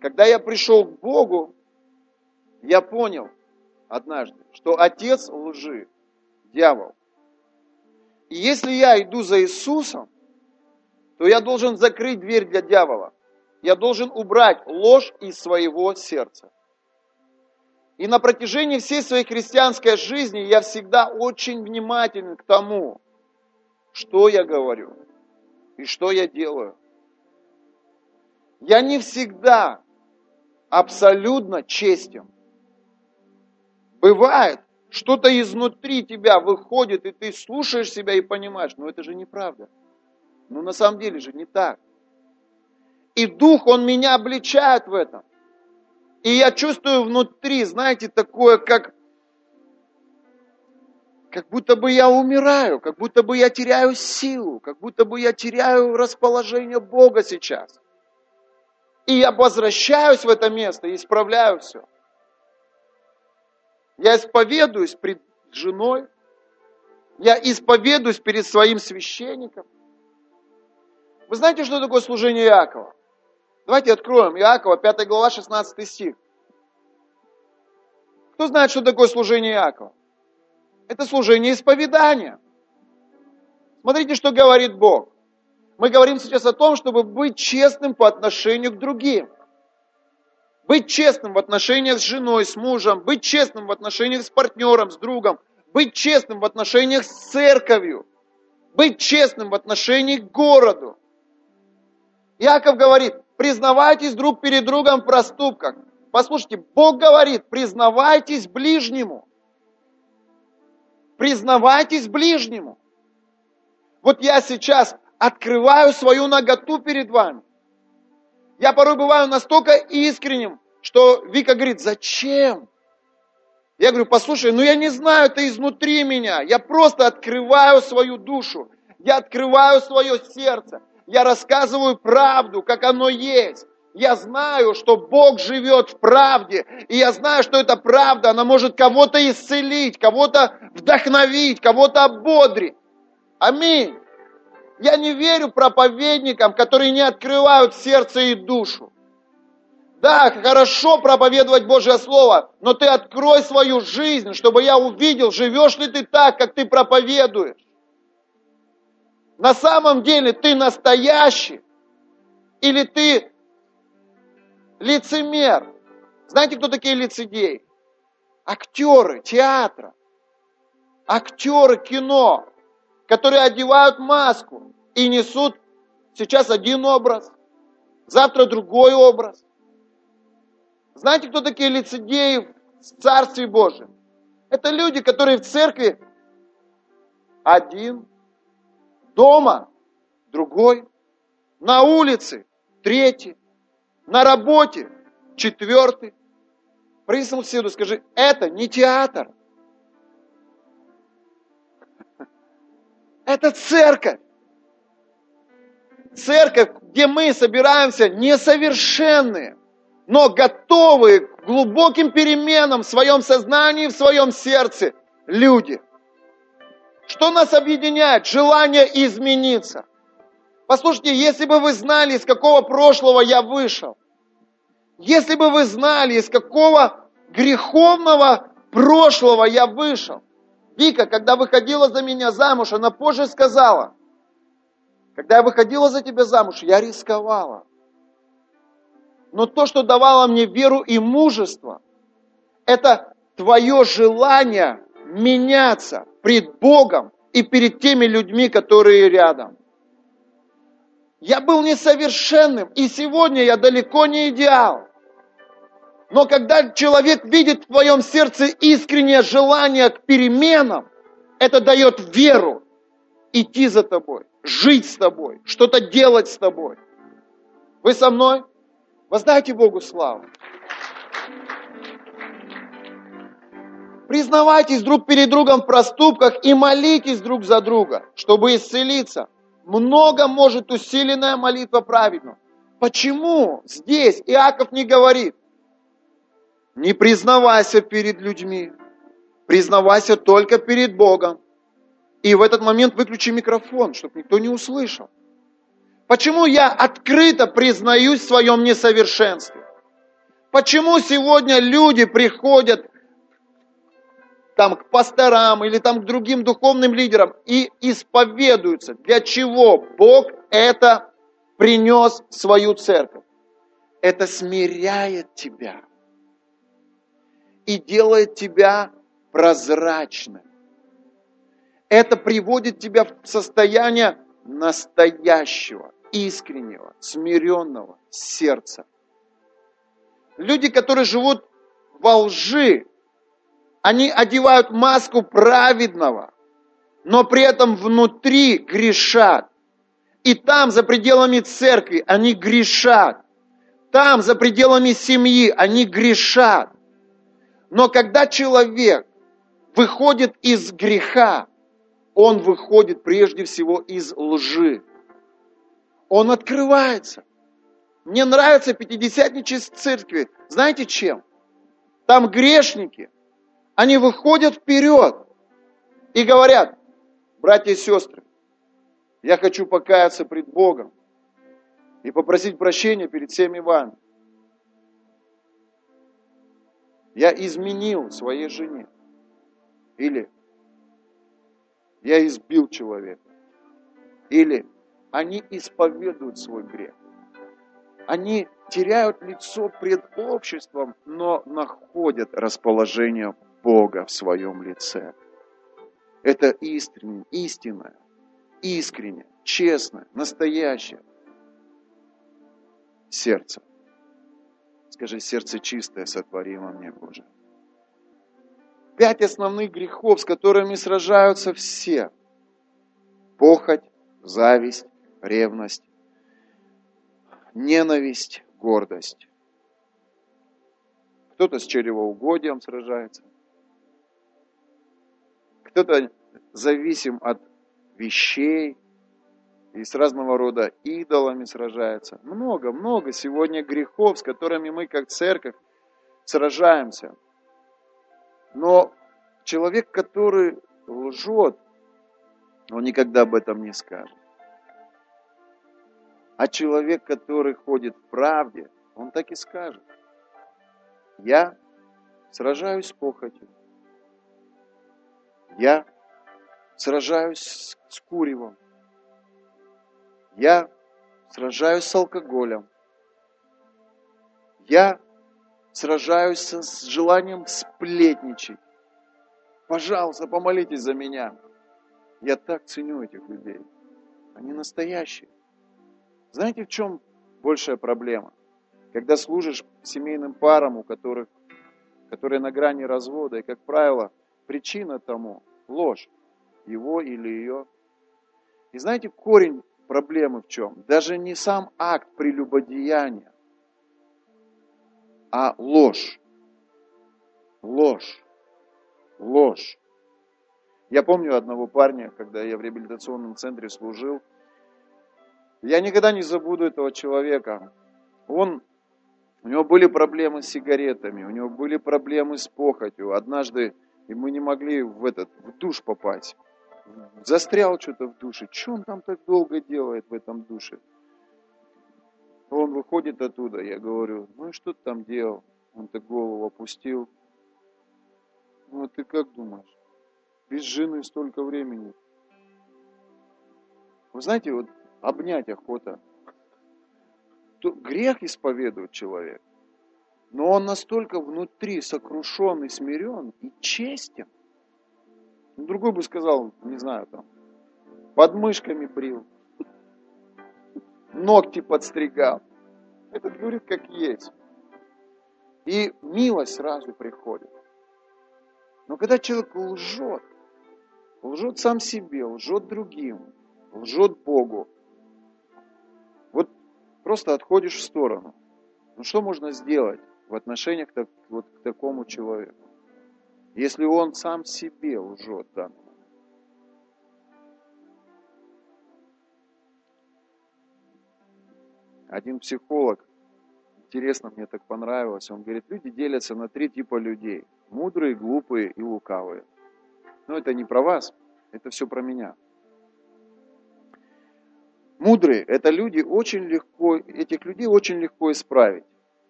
Когда я пришел к Богу, я понял однажды, что отец лжи – дьявол. И если я иду за Иисусом, то я должен закрыть дверь для дьявола. Я должен убрать ложь из своего сердца. И на протяжении всей своей христианской жизни я всегда очень внимателен к тому, что я говорю и что я делаю. Я не всегда абсолютно честен. Бывает, что-то изнутри тебя выходит, и ты слушаешь себя и понимаешь, ну это же неправда. Ну на самом деле же не так. И Дух, Он меня обличает в этом. И я чувствую внутри, знаете, такое, как, как будто бы я умираю, как будто бы я теряю силу, как будто бы я теряю расположение Бога сейчас. И я возвращаюсь в это место и исправляю все. Я исповедуюсь пред женой, я исповедуюсь перед своим священником. Вы знаете, что такое служение Иакова? Давайте откроем Иакова, 5 глава, 16 стих. Кто знает, что такое служение Иакова? Это служение исповедания. Смотрите, что говорит Бог. Мы говорим сейчас о том, чтобы быть честным по отношению к другим. Быть честным в отношениях с женой, с мужем, быть честным в отношениях с партнером, с другом, быть честным в отношениях с церковью, быть честным в отношении к городу. Яков говорит, признавайтесь друг перед другом в проступках. Послушайте, Бог говорит, признавайтесь ближнему. Признавайтесь ближнему. Вот я сейчас открываю свою наготу перед вами. Я порой бываю настолько искренним, что Вика говорит, зачем? Я говорю, послушай, ну я не знаю, это изнутри меня. Я просто открываю свою душу. Я открываю свое сердце. Я рассказываю правду, как оно есть. Я знаю, что Бог живет в правде. И я знаю, что эта правда, она может кого-то исцелить, кого-то вдохновить, кого-то ободрить. Аминь. Я не верю проповедникам, которые не открывают сердце и душу. Да, хорошо проповедовать Божье Слово, но ты открой свою жизнь, чтобы я увидел, живешь ли ты так, как ты проповедуешь. На самом деле ты настоящий или ты лицемер. Знаете, кто такие лицедеи? Актеры театра, актеры кино, которые одевают маску и несут сейчас один образ, завтра другой образ. Знаете, кто такие лицедеи в Царстве Божьем? Это люди, которые в церкви один, дома другой, на улице третий, на работе четвертый. Своему соседу, скажи, это не театр. Это церковь. Церковь, где мы собираемся несовершенные, но готовые к глубоким переменам в своем сознании, в своем сердце люди. Что нас объединяет? Желание измениться. Послушайте, если бы вы знали, из какого прошлого я вышел, если бы вы знали, из какого греховного прошлого я вышел. Вика, когда выходила за меня замуж, она позже сказала, когда я выходила за тебя замуж, я рисковала. Но то, что давало мне веру и мужество, это твое желание меняться пред Богом и перед теми людьми, которые рядом. Я был несовершенным, и сегодня я далеко не идеал. Но когда человек видит в твоем сердце искреннее желание к переменам, это дает веру идти за тобой, жить с тобой, что-то делать с тобой. Вы со мной? Воздайте Богу славу. Признавайтесь друг перед другом в проступках и молитесь друг за друга, чтобы исцелиться. Много может усиленная молитва праведного. Почему здесь Иаков не говорит, не признавайся перед людьми, признавайся только перед Богом. И в этот момент выключи микрофон, чтобы никто не услышал. Почему я открыто признаюсь в своем несовершенстве? Почему сегодня люди приходят там к пасторам или там к другим духовным лидерам и исповедуются, для чего Бог это принес в свою церковь. Это смиряет тебя и делает тебя прозрачным. Это приводит тебя в состояние настоящего, искреннего, смиренного сердца. Люди, которые живут во лжи, они одевают маску праведного, но при этом внутри грешат. И там, за пределами церкви, они грешат. Там, за пределами семьи, они грешат. Но когда человек выходит из греха, он выходит прежде всего из лжи. Он открывается. Мне нравится пятидесятничество церкви. Знаете чем? Там грешники, они выходят вперед и говорят, братья и сестры, я хочу покаяться пред Богом и попросить прощения перед всеми вами. Я изменил своей жене. Или я избил человека. Или они исповедуют свой грех. Они теряют лицо пред обществом, но находят расположение Бога в своем лице. Это искренне, истинное, искренне, честное, настоящее сердце. Скажи, сердце чистое сотвори во мне, Боже. Пять основных грехов, с которыми сражаются все. Похоть, зависть, ревность, ненависть, гордость. Кто-то с чревоугодием сражается, кто-то зависим от вещей и с разного рода идолами сражается. Много, много сегодня грехов, с которыми мы как церковь сражаемся. Но человек, который лжет, он никогда об этом не скажет. А человек, который ходит в правде, он так и скажет. Я сражаюсь с похотью. Я сражаюсь с куревом. Я сражаюсь с алкоголем. Я сражаюсь с желанием сплетничать. Пожалуйста, помолитесь за меня. Я так ценю этих людей. Они настоящие. Знаете, в чем большая проблема? Когда служишь семейным парам, у которых, которые на грани развода, и, как правило, Причина тому – ложь, его или ее. И знаете, корень проблемы в чем? Даже не сам акт прелюбодеяния, а ложь. Ложь. Ложь. Я помню одного парня, когда я в реабилитационном центре служил. Я никогда не забуду этого человека. Он, у него были проблемы с сигаретами, у него были проблемы с похотью. Однажды мы не могли в этот в душ попасть. Застрял что-то в душе. Что он там так долго делает в этом душе? Он выходит оттуда, я говорю, ну и что ты там делал? Он так голову опустил. Ну а ты как думаешь? Без жены столько времени. Вы знаете, вот обнять охота. То грех исповедует человек. Но он настолько внутри сокрушен и смирен, и честен. Другой бы сказал, не знаю, там, под мышками брил, ногти подстригал. Этот говорит, как есть. И милость сразу приходит. Но когда человек лжет, лжет сам себе, лжет другим, лжет Богу, вот просто отходишь в сторону. Ну что можно сделать в отношениях к, вот, к такому человеку? Если он сам себе лжет да? Один психолог, интересно, мне так понравилось, он говорит, люди делятся на три типа людей. Мудрые, глупые и лукавые. Но это не про вас, это все про меня. Мудрые – это люди очень легко, этих людей очень легко исправить.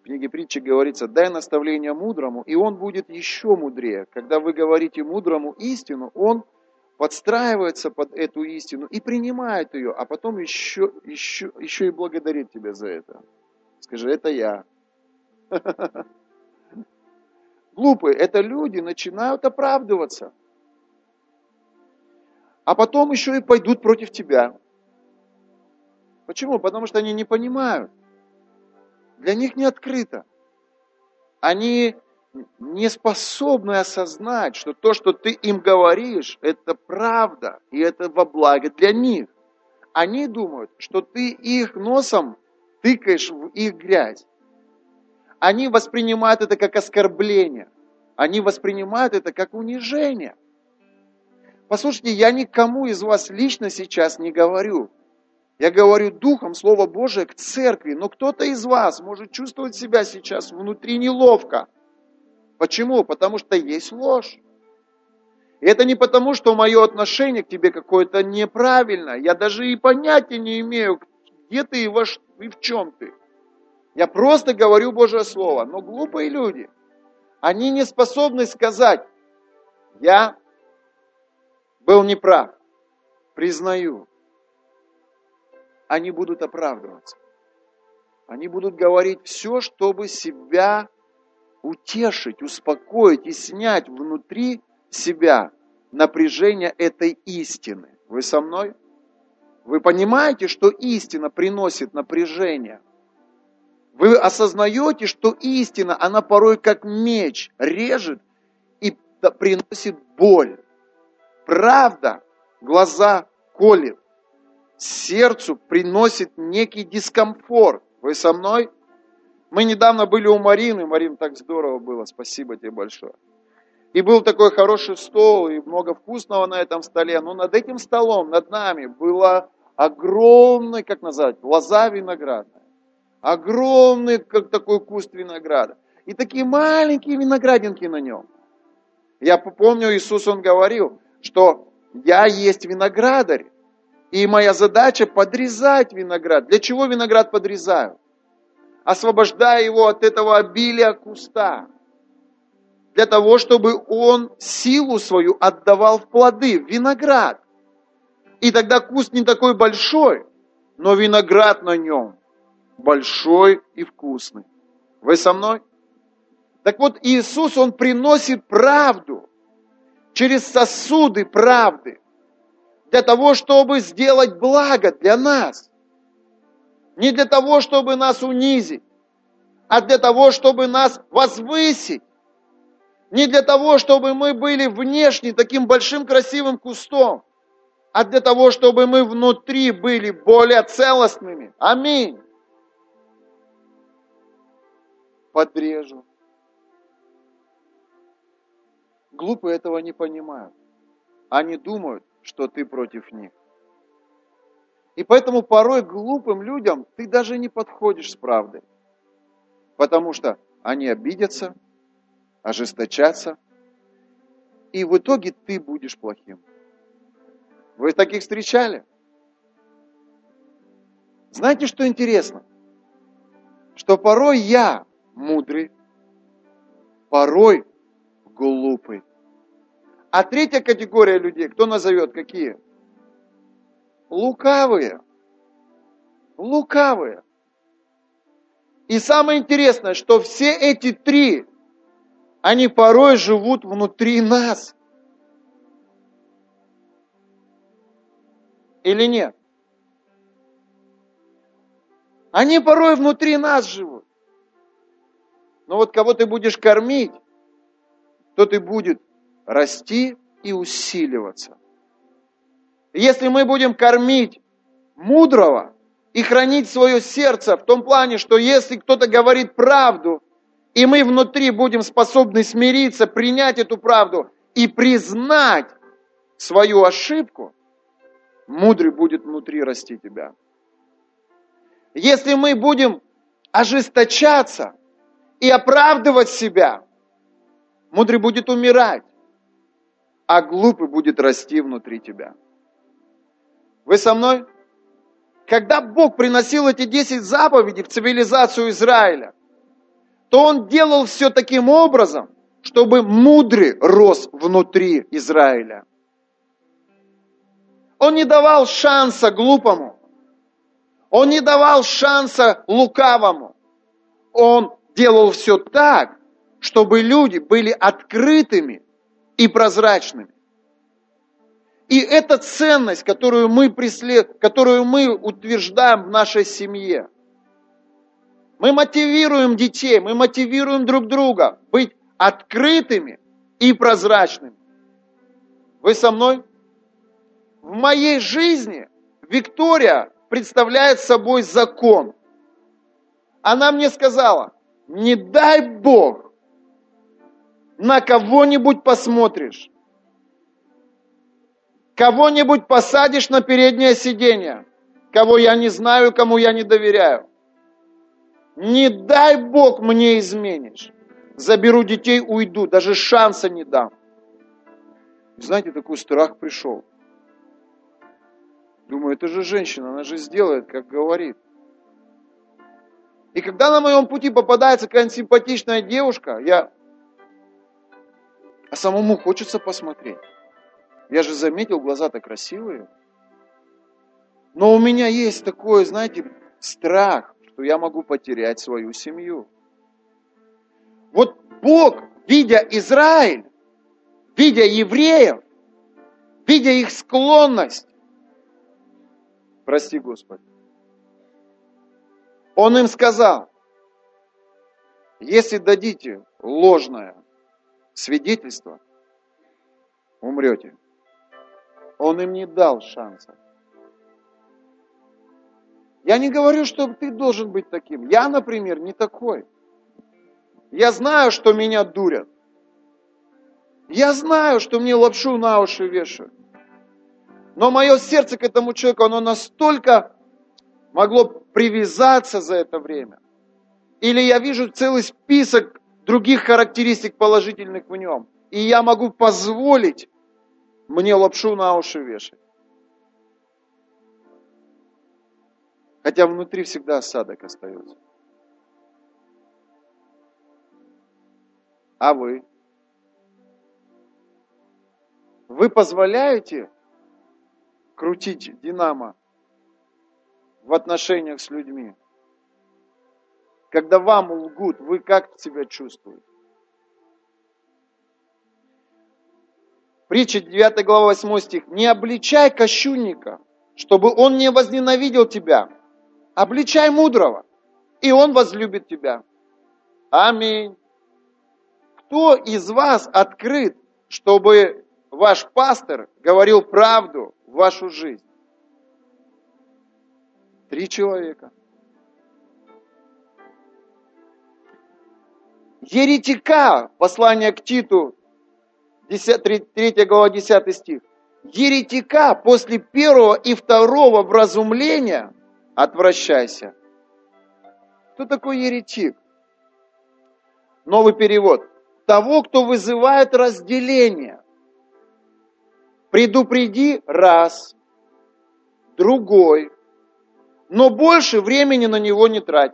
В книге притчи говорится, дай наставление мудрому, и он будет еще мудрее. Когда вы говорите мудрому истину, он подстраивается под эту истину и принимает ее, а потом еще, еще, еще и благодарит тебя за это. Скажи, это я. Глупые – это люди начинают оправдываться. А потом еще и пойдут против тебя. Почему? Потому что они не понимают. Для них не открыто. Они не способны осознать, что то, что ты им говоришь, это правда, и это во благо для них. Они думают, что ты их носом тыкаешь в их грязь. Они воспринимают это как оскорбление. Они воспринимают это как унижение. Послушайте, я никому из вас лично сейчас не говорю. Я говорю духом Слово Божие к церкви, но кто-то из вас может чувствовать себя сейчас внутри неловко. Почему? Потому что есть ложь. И это не потому, что мое отношение к тебе какое-то неправильное. Я даже и понятия не имею, где ты и, во, и в чем ты. Я просто говорю Божье Слово. Но глупые люди, они не способны сказать, я был неправ, признаю. Они будут оправдываться. Они будут говорить все, чтобы себя утешить, успокоить и снять внутри себя напряжение этой истины. Вы со мной? Вы понимаете, что истина приносит напряжение? Вы осознаете, что истина, она порой как меч режет и приносит боль. Правда глаза колет, сердцу приносит некий дискомфорт. Вы со мной? Мы недавно были у Марины, Марин, так здорово было, спасибо тебе большое. И был такой хороший стол, и много вкусного на этом столе, но над этим столом, над нами, было огромный, как назвать, лоза виноградная. Огромный, как такой куст винограда. И такие маленькие виноградинки на нем. Я помню, Иисус, Он говорил, что я есть виноградарь, и моя задача подрезать виноград. Для чего виноград подрезаю? освобождая его от этого обилия куста, для того, чтобы он силу свою отдавал в плоды, в виноград. И тогда куст не такой большой, но виноград на нем большой и вкусный. Вы со мной? Так вот, Иисус, Он приносит правду через сосуды правды для того, чтобы сделать благо для нас – не для того, чтобы нас унизить, а для того, чтобы нас возвысить. Не для того, чтобы мы были внешне таким большим красивым кустом, а для того, чтобы мы внутри были более целостными. Аминь. Подрежу. Глупые этого не понимают. Они думают, что ты против них. И поэтому порой глупым людям ты даже не подходишь с правдой. Потому что они обидятся, ожесточатся, и в итоге ты будешь плохим. Вы таких встречали? Знаете, что интересно? Что порой я мудрый, порой глупый. А третья категория людей, кто назовет, какие? Лукавые. Лукавые. И самое интересное, что все эти три, они порой живут внутри нас. Или нет? Они порой внутри нас живут. Но вот кого ты будешь кормить, то ты будет расти и усиливаться. Если мы будем кормить мудрого и хранить свое сердце в том плане, что если кто-то говорит правду, и мы внутри будем способны смириться, принять эту правду и признать свою ошибку, мудрый будет внутри расти тебя. Если мы будем ожесточаться и оправдывать себя, мудрый будет умирать, а глупый будет расти внутри тебя. Вы со мной? Когда Бог приносил эти 10 заповедей в цивилизацию Израиля, то Он делал все таким образом, чтобы мудрый рос внутри Израиля. Он не давал шанса глупому. Он не давал шанса лукавому. Он делал все так, чтобы люди были открытыми и прозрачными. И это ценность, которую мы, преслед... которую мы утверждаем в нашей семье. Мы мотивируем детей, мы мотивируем друг друга быть открытыми и прозрачными. Вы со мной? В моей жизни Виктория представляет собой закон. Она мне сказала, не дай Бог, на кого-нибудь посмотришь, Кого-нибудь посадишь на переднее сиденье, кого я не знаю, кому я не доверяю. Не дай Бог мне изменишь. Заберу детей, уйду, даже шанса не дам. Знаете, такой страх пришел. Думаю, это же женщина, она же сделает, как говорит. И когда на моем пути попадается какая-нибудь симпатичная девушка, я... А самому хочется посмотреть. Я же заметил, глаза-то красивые. Но у меня есть такой, знаете, страх, что я могу потерять свою семью. Вот Бог, видя Израиль, видя евреев, видя их склонность, прости Господи, Он им сказал, если дадите ложное свидетельство, умрете. Он им не дал шанса. Я не говорю, что ты должен быть таким. Я, например, не такой. Я знаю, что меня дурят. Я знаю, что мне лапшу на уши вешают. Но мое сердце к этому человеку, оно настолько могло привязаться за это время. Или я вижу целый список других характеристик положительных в нем. И я могу позволить мне лапшу на уши вешать. Хотя внутри всегда осадок остается. А вы? Вы позволяете крутить динамо в отношениях с людьми? Когда вам лгут, вы как себя чувствуете? Притча 9 глава 8 стих. «Не обличай кощунника, чтобы он не возненавидел тебя. Обличай мудрого, и он возлюбит тебя». Аминь. Кто из вас открыт, чтобы ваш пастор говорил правду в вашу жизнь? Три человека. Еретика, послание к Титу, 10, 3, 3 глава, 10 стих. Еретика после первого и второго вразумления отвращайся. Кто такой еретик? Новый перевод. Того, кто вызывает разделение. Предупреди раз, другой, но больше времени на него не трать.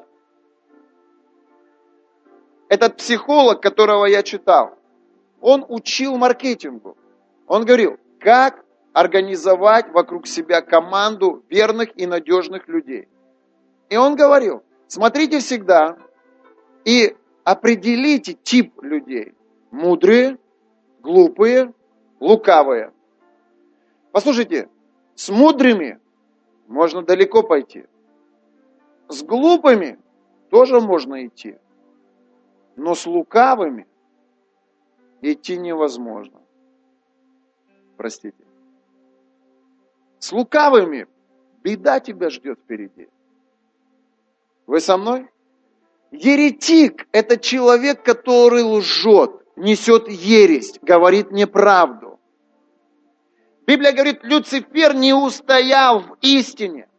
Этот психолог, которого я читал, он учил маркетингу. Он говорил, как организовать вокруг себя команду верных и надежных людей. И он говорил, смотрите всегда и определите тип людей. Мудрые, глупые, лукавые. Послушайте, с мудрыми можно далеко пойти. С глупыми тоже можно идти. Но с лукавыми идти невозможно. Простите. С лукавыми беда тебя ждет впереди. Вы со мной? Еретик – это человек, который лжет, несет ересь, говорит неправду. Библия говорит, Люцифер не устоял в истине.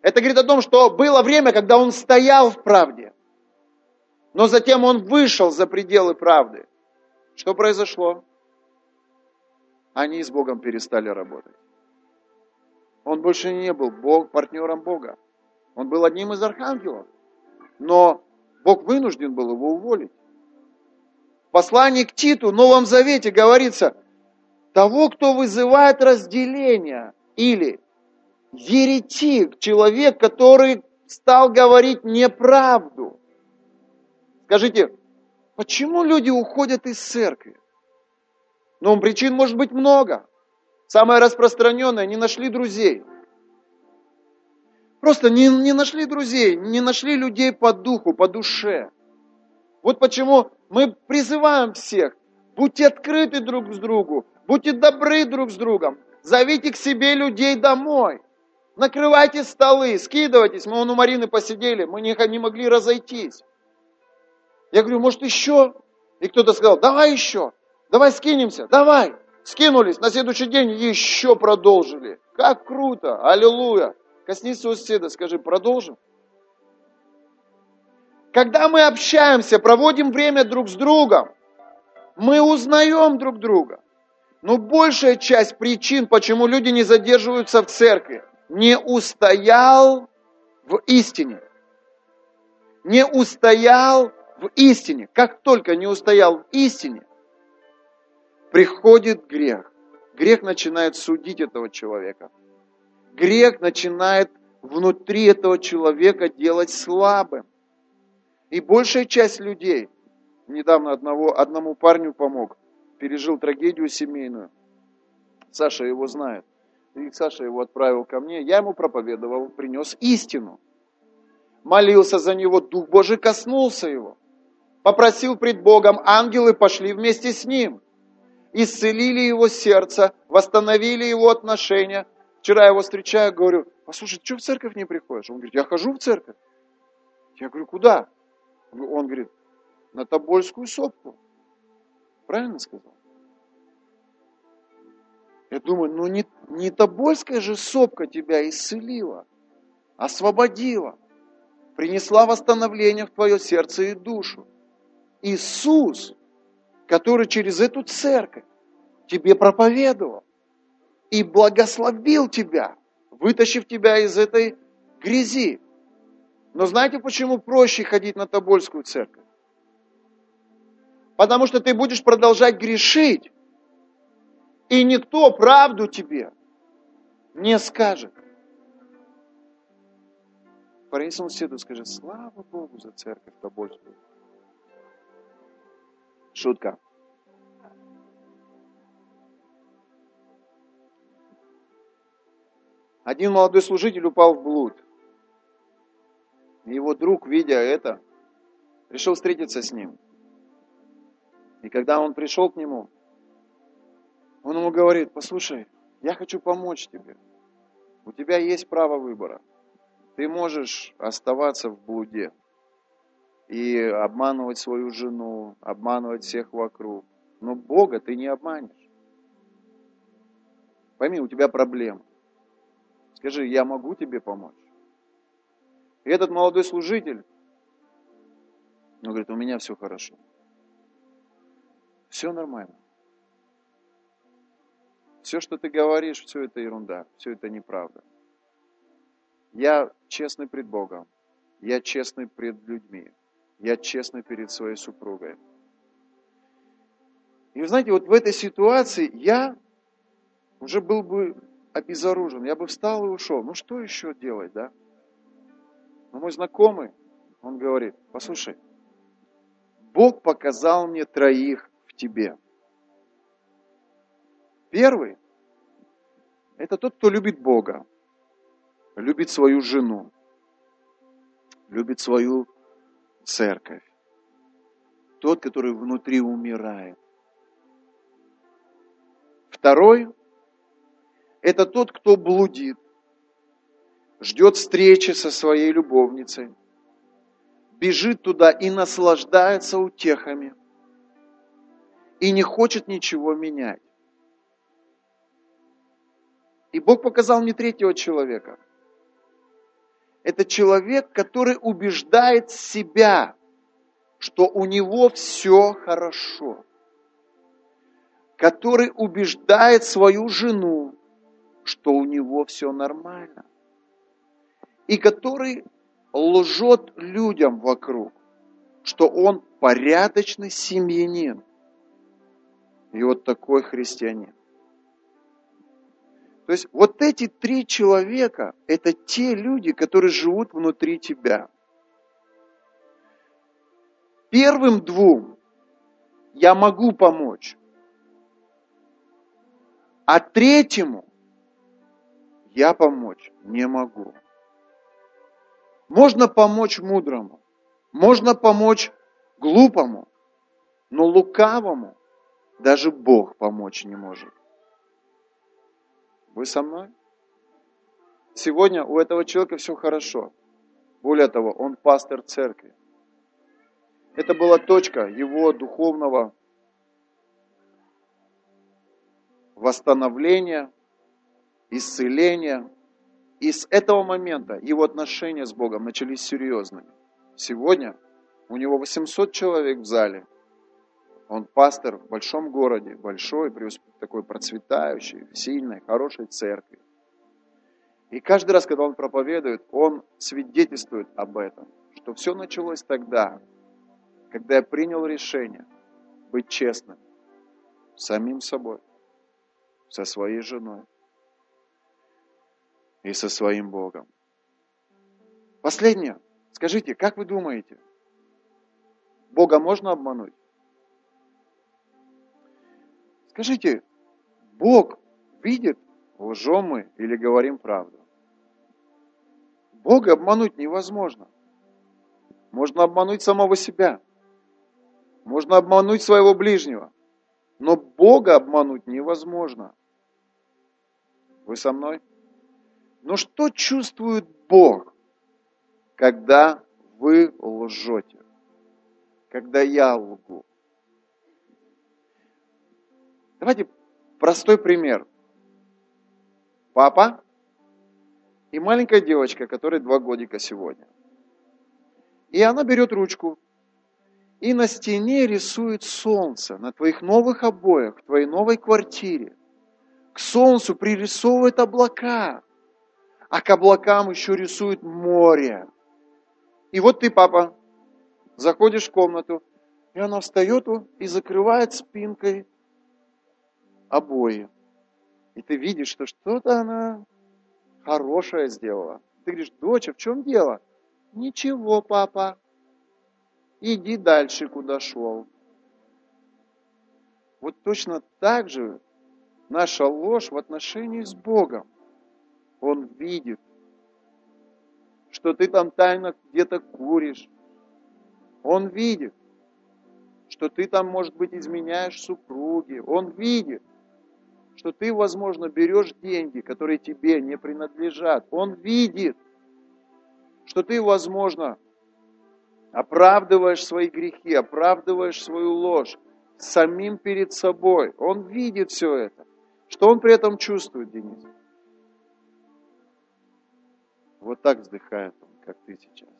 Это говорит о том, что было время, когда он стоял в правде. Но затем он вышел за пределы правды. Что произошло? Они с Богом перестали работать. Он больше не был Бог, партнером Бога. Он был одним из архангелов. Но Бог вынужден был его уволить. В послании к Титу, в Новом Завете говорится, того, кто вызывает разделение, или еретик, человек, который стал говорить неправду. Скажите, почему люди уходят из церкви? Ну, причин может быть много. Самое распространенное, не нашли друзей. Просто не, не нашли друзей, не нашли людей по духу, по душе. Вот почему мы призываем всех, будьте открыты друг с другу, будьте добры друг с другом, зовите к себе людей домой, накрывайте столы, скидывайтесь. Мы вон у Марины посидели, мы не, не могли разойтись. Я говорю, может еще? И кто-то сказал, давай еще, давай скинемся, давай. Скинулись, на следующий день еще продолжили. Как круто, аллилуйя. Коснись своего соседа, скажи, продолжим. Когда мы общаемся, проводим время друг с другом, мы узнаем друг друга. Но большая часть причин, почему люди не задерживаются в церкви, не устоял в истине. Не устоял в истине. Как только не устоял в истине, приходит грех. Грех начинает судить этого человека. Грех начинает внутри этого человека делать слабым. И большая часть людей, недавно одного, одному парню помог, пережил трагедию семейную. Саша его знает. И Саша его отправил ко мне. Я ему проповедовал, принес истину. Молился за него, Дух Божий коснулся его. Попросил пред Богом, ангелы пошли вместе с ним исцелили его сердце, восстановили его отношения. Вчера я его встречаю, говорю, послушай, что в церковь не приходишь? Он говорит, я хожу в церковь. Я говорю, куда? Он говорит, на Тобольскую сопку. Правильно сказал? Я думаю, ну не, не Тобольская же сопка тебя исцелила, освободила, принесла восстановление в твое сердце и душу. Иисус который через эту церковь тебе проповедовал и благословил тебя, вытащив тебя из этой грязи. Но знаете, почему проще ходить на Тобольскую церковь? Потому что ты будешь продолжать грешить, и никто правду тебе не скажет. Повернись соседу скажи, слава Богу за церковь Тобольскую. Шутка. Один молодой служитель упал в блуд. его друг, видя это, решил встретиться с ним. И когда он пришел к нему, он ему говорит, послушай, Я хочу помочь тебе. У тебя есть право выбора. Ты можешь оставаться в блуде и обманывать свою жену, обманывать всех вокруг. Но Бога ты не обманешь. Пойми, у тебя проблема. Скажи, я могу тебе помочь? И этот молодой служитель, он говорит, у меня все хорошо. Все нормально. Все, что ты говоришь, все это ерунда, все это неправда. Я честный пред Богом, я честный пред людьми, я честный перед своей супругой. И вы знаете, вот в этой ситуации я уже был бы обезоружен, я бы встал и ушел. Ну что еще делать, да? Но мой знакомый, он говорит, послушай, Бог показал мне троих в тебе. Первый – это тот, кто любит Бога, любит свою жену, любит свою церковь. Тот, который внутри умирает. Второй – это тот, кто блудит, ждет встречи со своей любовницей, бежит туда и наслаждается утехами, и не хочет ничего менять. И Бог показал мне третьего человека – это человек, который убеждает себя, что у него все хорошо. Который убеждает свою жену, что у него все нормально. И который лжет людям вокруг, что он порядочный семьянин. И вот такой христианин. То есть вот эти три человека – это те люди, которые живут внутри тебя. Первым двум я могу помочь, а третьему я помочь не могу. Можно помочь мудрому, можно помочь глупому, но лукавому даже Бог помочь не может. Вы со мной? Сегодня у этого человека все хорошо. Более того, он пастор церкви. Это была точка его духовного восстановления, исцеления. И с этого момента его отношения с Богом начались серьезными. Сегодня у него 800 человек в зале – он пастор в большом городе, большой, такой процветающей, сильной, хорошей церкви. И каждый раз, когда он проповедует, он свидетельствует об этом, что все началось тогда, когда я принял решение быть честным самим собой, со своей женой и со своим Богом. Последнее. Скажите, как вы думаете, Бога можно обмануть? Скажите, Бог видит, лжем мы или говорим правду? Бога обмануть невозможно. Можно обмануть самого себя. Можно обмануть своего ближнего. Но Бога обмануть невозможно. Вы со мной? Но что чувствует Бог, когда вы лжете? Когда я лгу? Давайте простой пример. Папа и маленькая девочка, которой два годика сегодня. И она берет ручку и на стене рисует солнце на твоих новых обоях, в твоей новой квартире. К солнцу пририсовывает облака, а к облакам еще рисует море. И вот ты, папа, заходишь в комнату, и она встает и закрывает спинкой обои. И ты видишь, что что-то она хорошее сделала. Ты говоришь, доча, в чем дело? Ничего, папа. Иди дальше, куда шел. Вот точно так же наша ложь в отношении с Богом. Он видит, что ты там тайно где-то куришь. Он видит, что ты там, может быть, изменяешь супруге. Он видит, что ты, возможно, берешь деньги, которые тебе не принадлежат. Он видит, что ты, возможно, оправдываешь свои грехи, оправдываешь свою ложь самим перед собой. Он видит все это. Что он при этом чувствует, Денис? Вот так вздыхает он, как ты сейчас.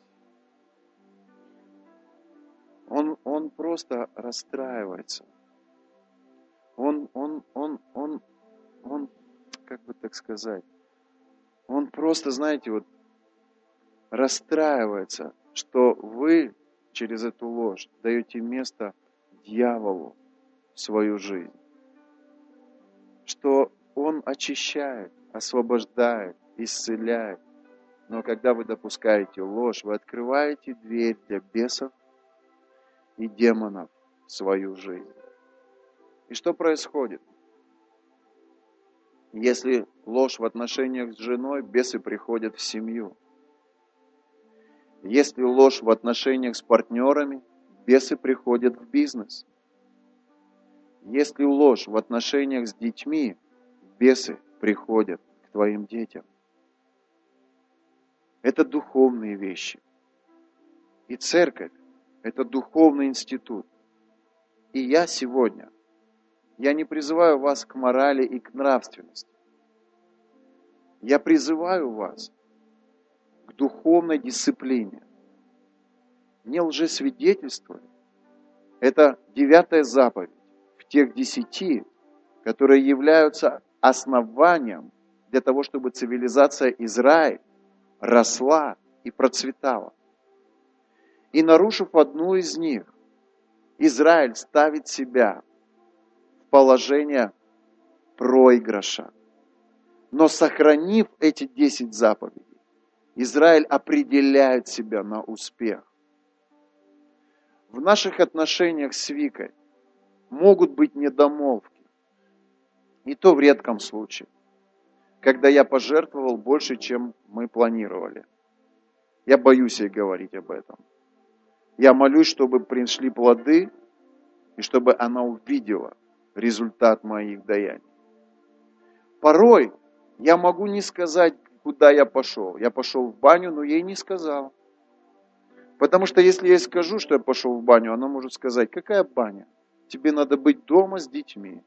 Он, он просто расстраивается. Он, он, он, он, он, как бы так сказать, он просто, знаете, вот расстраивается, что вы через эту ложь даете место дьяволу в свою жизнь. Что он очищает, освобождает, исцеляет. Но когда вы допускаете ложь, вы открываете дверь для бесов и демонов в свою жизнь. И что происходит? Если ложь в отношениях с женой, бесы приходят в семью. Если ложь в отношениях с партнерами, бесы приходят в бизнес. Если ложь в отношениях с детьми, бесы приходят к твоим детям. Это духовные вещи. И церковь – это духовный институт. И я сегодня, я не призываю вас к морали и к нравственности. Я призываю вас к духовной дисциплине. Не лжесвидетельствуй. Это девятая заповедь в тех десяти, которые являются основанием для того, чтобы цивилизация Израиль росла и процветала. И нарушив одну из них, Израиль ставит себя положение проигрыша. Но сохранив эти десять заповедей, Израиль определяет себя на успех. В наших отношениях с Викой могут быть недомолвки. И то в редком случае, когда я пожертвовал больше, чем мы планировали. Я боюсь ей говорить об этом. Я молюсь, чтобы пришли плоды, и чтобы она увидела результат моих даяний. Порой я могу не сказать, куда я пошел. Я пошел в баню, но ей не сказал. Потому что если я скажу, что я пошел в баню, она может сказать, какая баня? Тебе надо быть дома с детьми.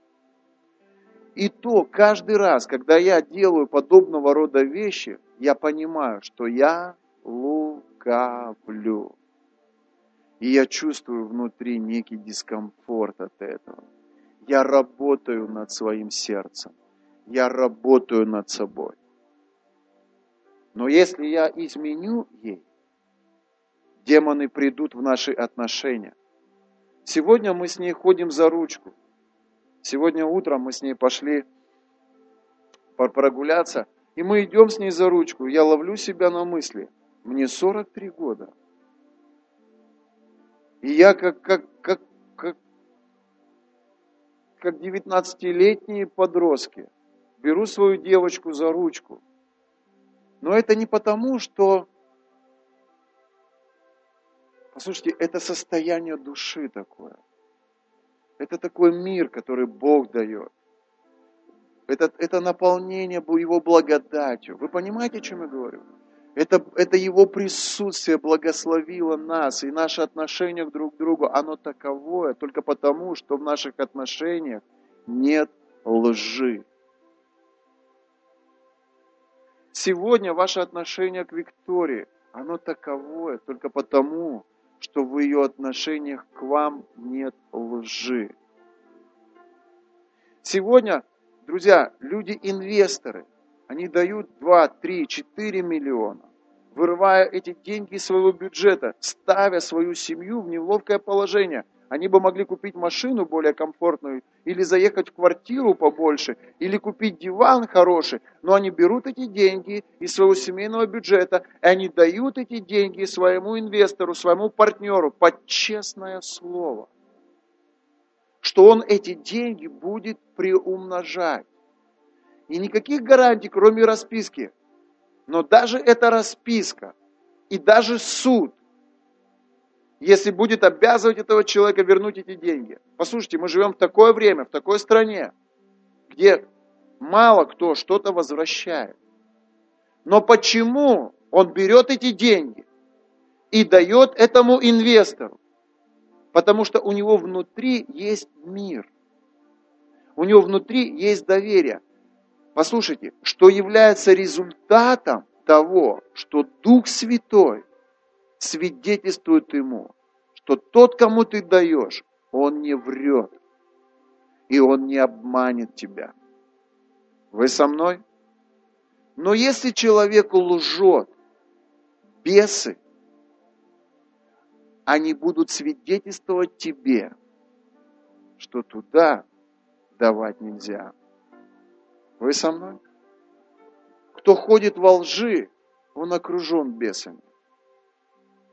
И то каждый раз, когда я делаю подобного рода вещи, я понимаю, что я лукавлю. И я чувствую внутри некий дискомфорт от этого. Я работаю над своим сердцем. Я работаю над собой. Но если я изменю ей, демоны придут в наши отношения. Сегодня мы с ней ходим за ручку. Сегодня утром мы с ней пошли прогуляться, и мы идем с ней за ручку. Я ловлю себя на мысли. Мне 43 года. И я как, как, как, как, как 19-летние подростки беру свою девочку за ручку. Но это не потому, что Послушайте, это состояние души такое. Это такой мир, который Бог дает. Это, это наполнение Его благодатью. Вы понимаете, о чем я говорю? Это, это Его присутствие благословило нас, и наше отношение друг к другу, оно таковое только потому, что в наших отношениях нет лжи. Сегодня ваше отношение к Виктории, оно таковое только потому, что в ее отношениях к вам нет лжи. Сегодня, друзья, люди-инвесторы, они дают 2, 3, 4 миллиона, вырывая эти деньги из своего бюджета, ставя свою семью в неловкое положение – они бы могли купить машину более комфортную, или заехать в квартиру побольше, или купить диван хороший, но они берут эти деньги из своего семейного бюджета, и они дают эти деньги своему инвестору, своему партнеру под честное слово, что он эти деньги будет приумножать. И никаких гарантий, кроме расписки. Но даже эта расписка и даже суд – если будет обязывать этого человека вернуть эти деньги. Послушайте, мы живем в такое время, в такой стране, где мало кто что-то возвращает. Но почему он берет эти деньги и дает этому инвестору? Потому что у него внутри есть мир. У него внутри есть доверие. Послушайте, что является результатом того, что Дух Святой свидетельствует ему, что тот, кому ты даешь, он не врет, и он не обманет тебя. Вы со мной? Но если человек лжет, бесы, они будут свидетельствовать тебе, что туда давать нельзя. Вы со мной? Кто ходит во лжи, он окружен бесами.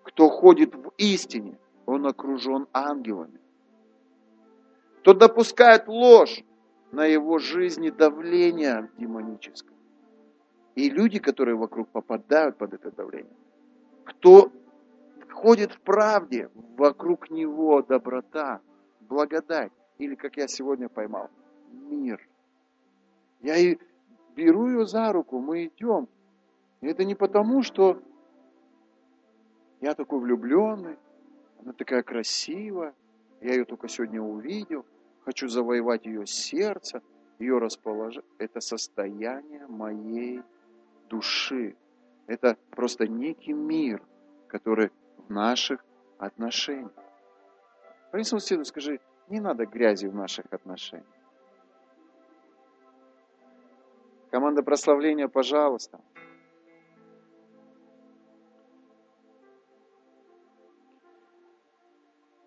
Кто ходит в истине, он окружен ангелами. Кто допускает ложь, на его жизни давление демоническое. И люди, которые вокруг попадают под это давление. Кто ходит в правде, вокруг него доброта, благодать. Или, как я сегодня поймал, мир. Я и беру ее за руку, мы идем. И это не потому, что я такой влюбленный, она такая красивая, я ее только сегодня увидел, хочу завоевать ее сердце, ее расположить. Это состояние моей души. Это просто некий мир, который в наших отношениях. Принес соседу, скажи, не надо грязи в наших отношениях. Команда прославления, пожалуйста.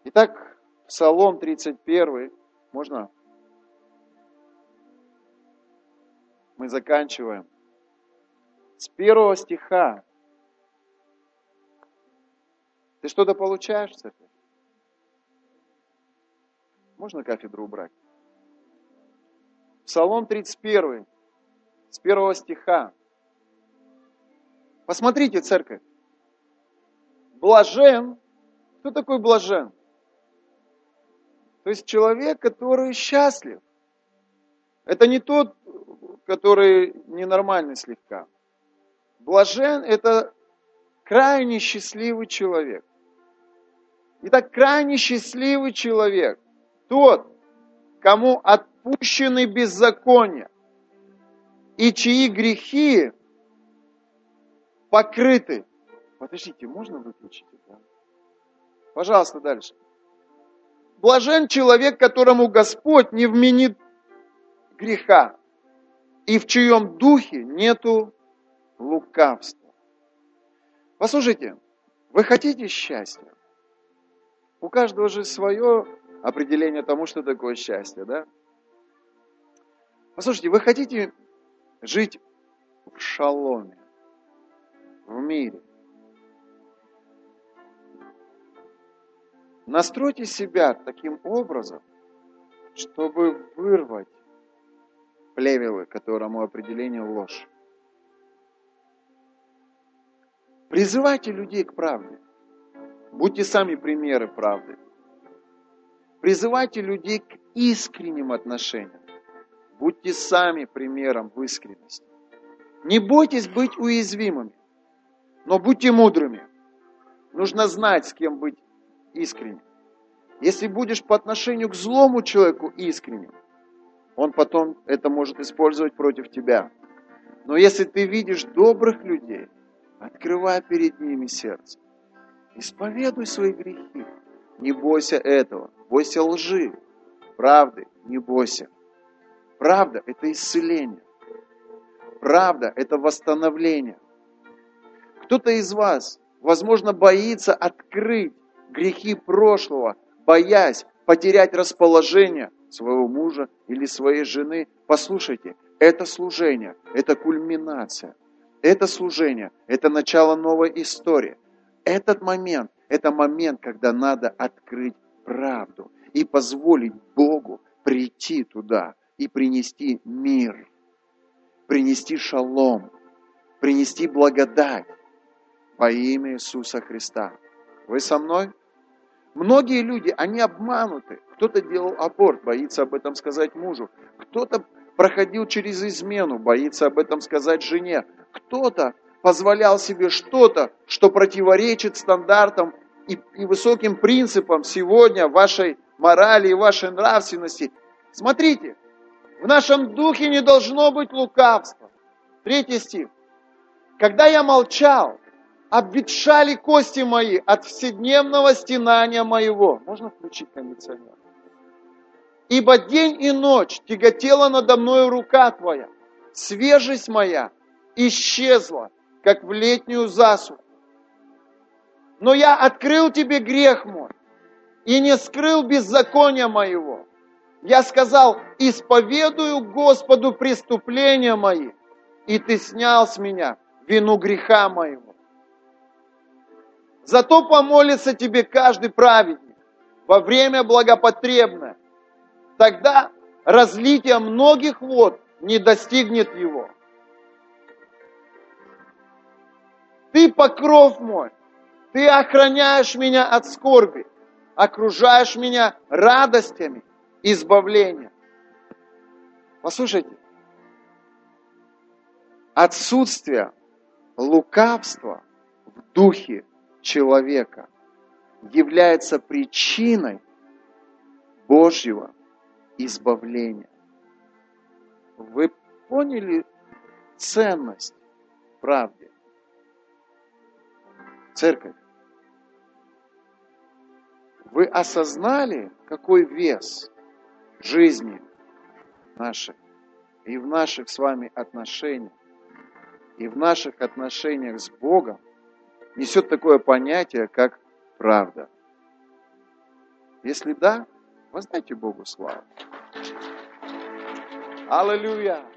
Итак, Псалом 31, можно? Мы заканчиваем. С первого стиха. Ты что-то получаешь, церковь? Можно кафедру убрать? Псалом 31, с первого стиха. Посмотрите, церковь. Блажен. Кто такой блажен? То есть человек, который счастлив. Это не тот, который ненормальный слегка. Блажен – это крайне счастливый человек. Итак, крайне счастливый человек – тот, кому отпущены беззакония, и чьи грехи покрыты. Подождите, можно выключить это? Пожалуйста, дальше. Блажен человек, которому Господь не вменит греха, и в чьем духе нету лукавства. Послушайте, вы хотите счастья? У каждого же свое определение тому, что такое счастье, да? Послушайте, вы хотите жить в шаломе, в мире. Настройте себя таким образом, чтобы вырвать плевелы, которому определение ложь. Призывайте людей к правде. Будьте сами примеры правды. Призывайте людей к искренним отношениям. Будьте сами примером в искренности. Не бойтесь быть уязвимыми, но будьте мудрыми. Нужно знать, с кем быть искренним. Если будешь по отношению к злому человеку искренним, он потом это может использовать против тебя. Но если ты видишь добрых людей, открывай перед ними сердце. Исповедуй свои грехи. Не бойся этого. Бойся лжи. Правды не бойся. Правда – это исцеление. Правда – это восстановление. Кто-то из вас, возможно, боится открыть грехи прошлого, боясь потерять расположение своего мужа или своей жены. Послушайте, это служение, это кульминация. Это служение, это начало новой истории. Этот момент, это момент, когда надо открыть правду и позволить Богу прийти туда, и принести мир, принести шалом, принести благодать во имя Иисуса Христа. Вы со мной? Многие люди, они обмануты. Кто-то делал аборт, боится об этом сказать мужу. Кто-то проходил через измену, боится об этом сказать жене. Кто-то позволял себе что-то, что противоречит стандартам и, и высоким принципам сегодня вашей морали и вашей нравственности. Смотрите, в нашем духе не должно быть лукавства. Третий стих. Когда я молчал, обветшали кости мои от вседневного стенания моего. Можно включить кондиционер? Ибо день и ночь тяготела надо мною рука твоя. Свежесть моя исчезла, как в летнюю засуху. Но я открыл тебе грех мой и не скрыл беззакония моего. Я сказал, исповедую Господу преступления мои, и ты снял с меня вину греха моего. Зато помолится тебе каждый праведник во время благопотребное. Тогда разлитие многих вод не достигнет его. Ты покров мой, ты охраняешь меня от скорби, окружаешь меня радостями избавления. Послушайте, отсутствие лукавства в духе человека является причиной Божьего избавления. Вы поняли ценность правды? Церковь, вы осознали, какой вес жизни нашей и в наших с вами отношениях, и в наших отношениях с Богом несет такое понятие, как правда. Если да, воздайте Богу славу. Аллилуйя!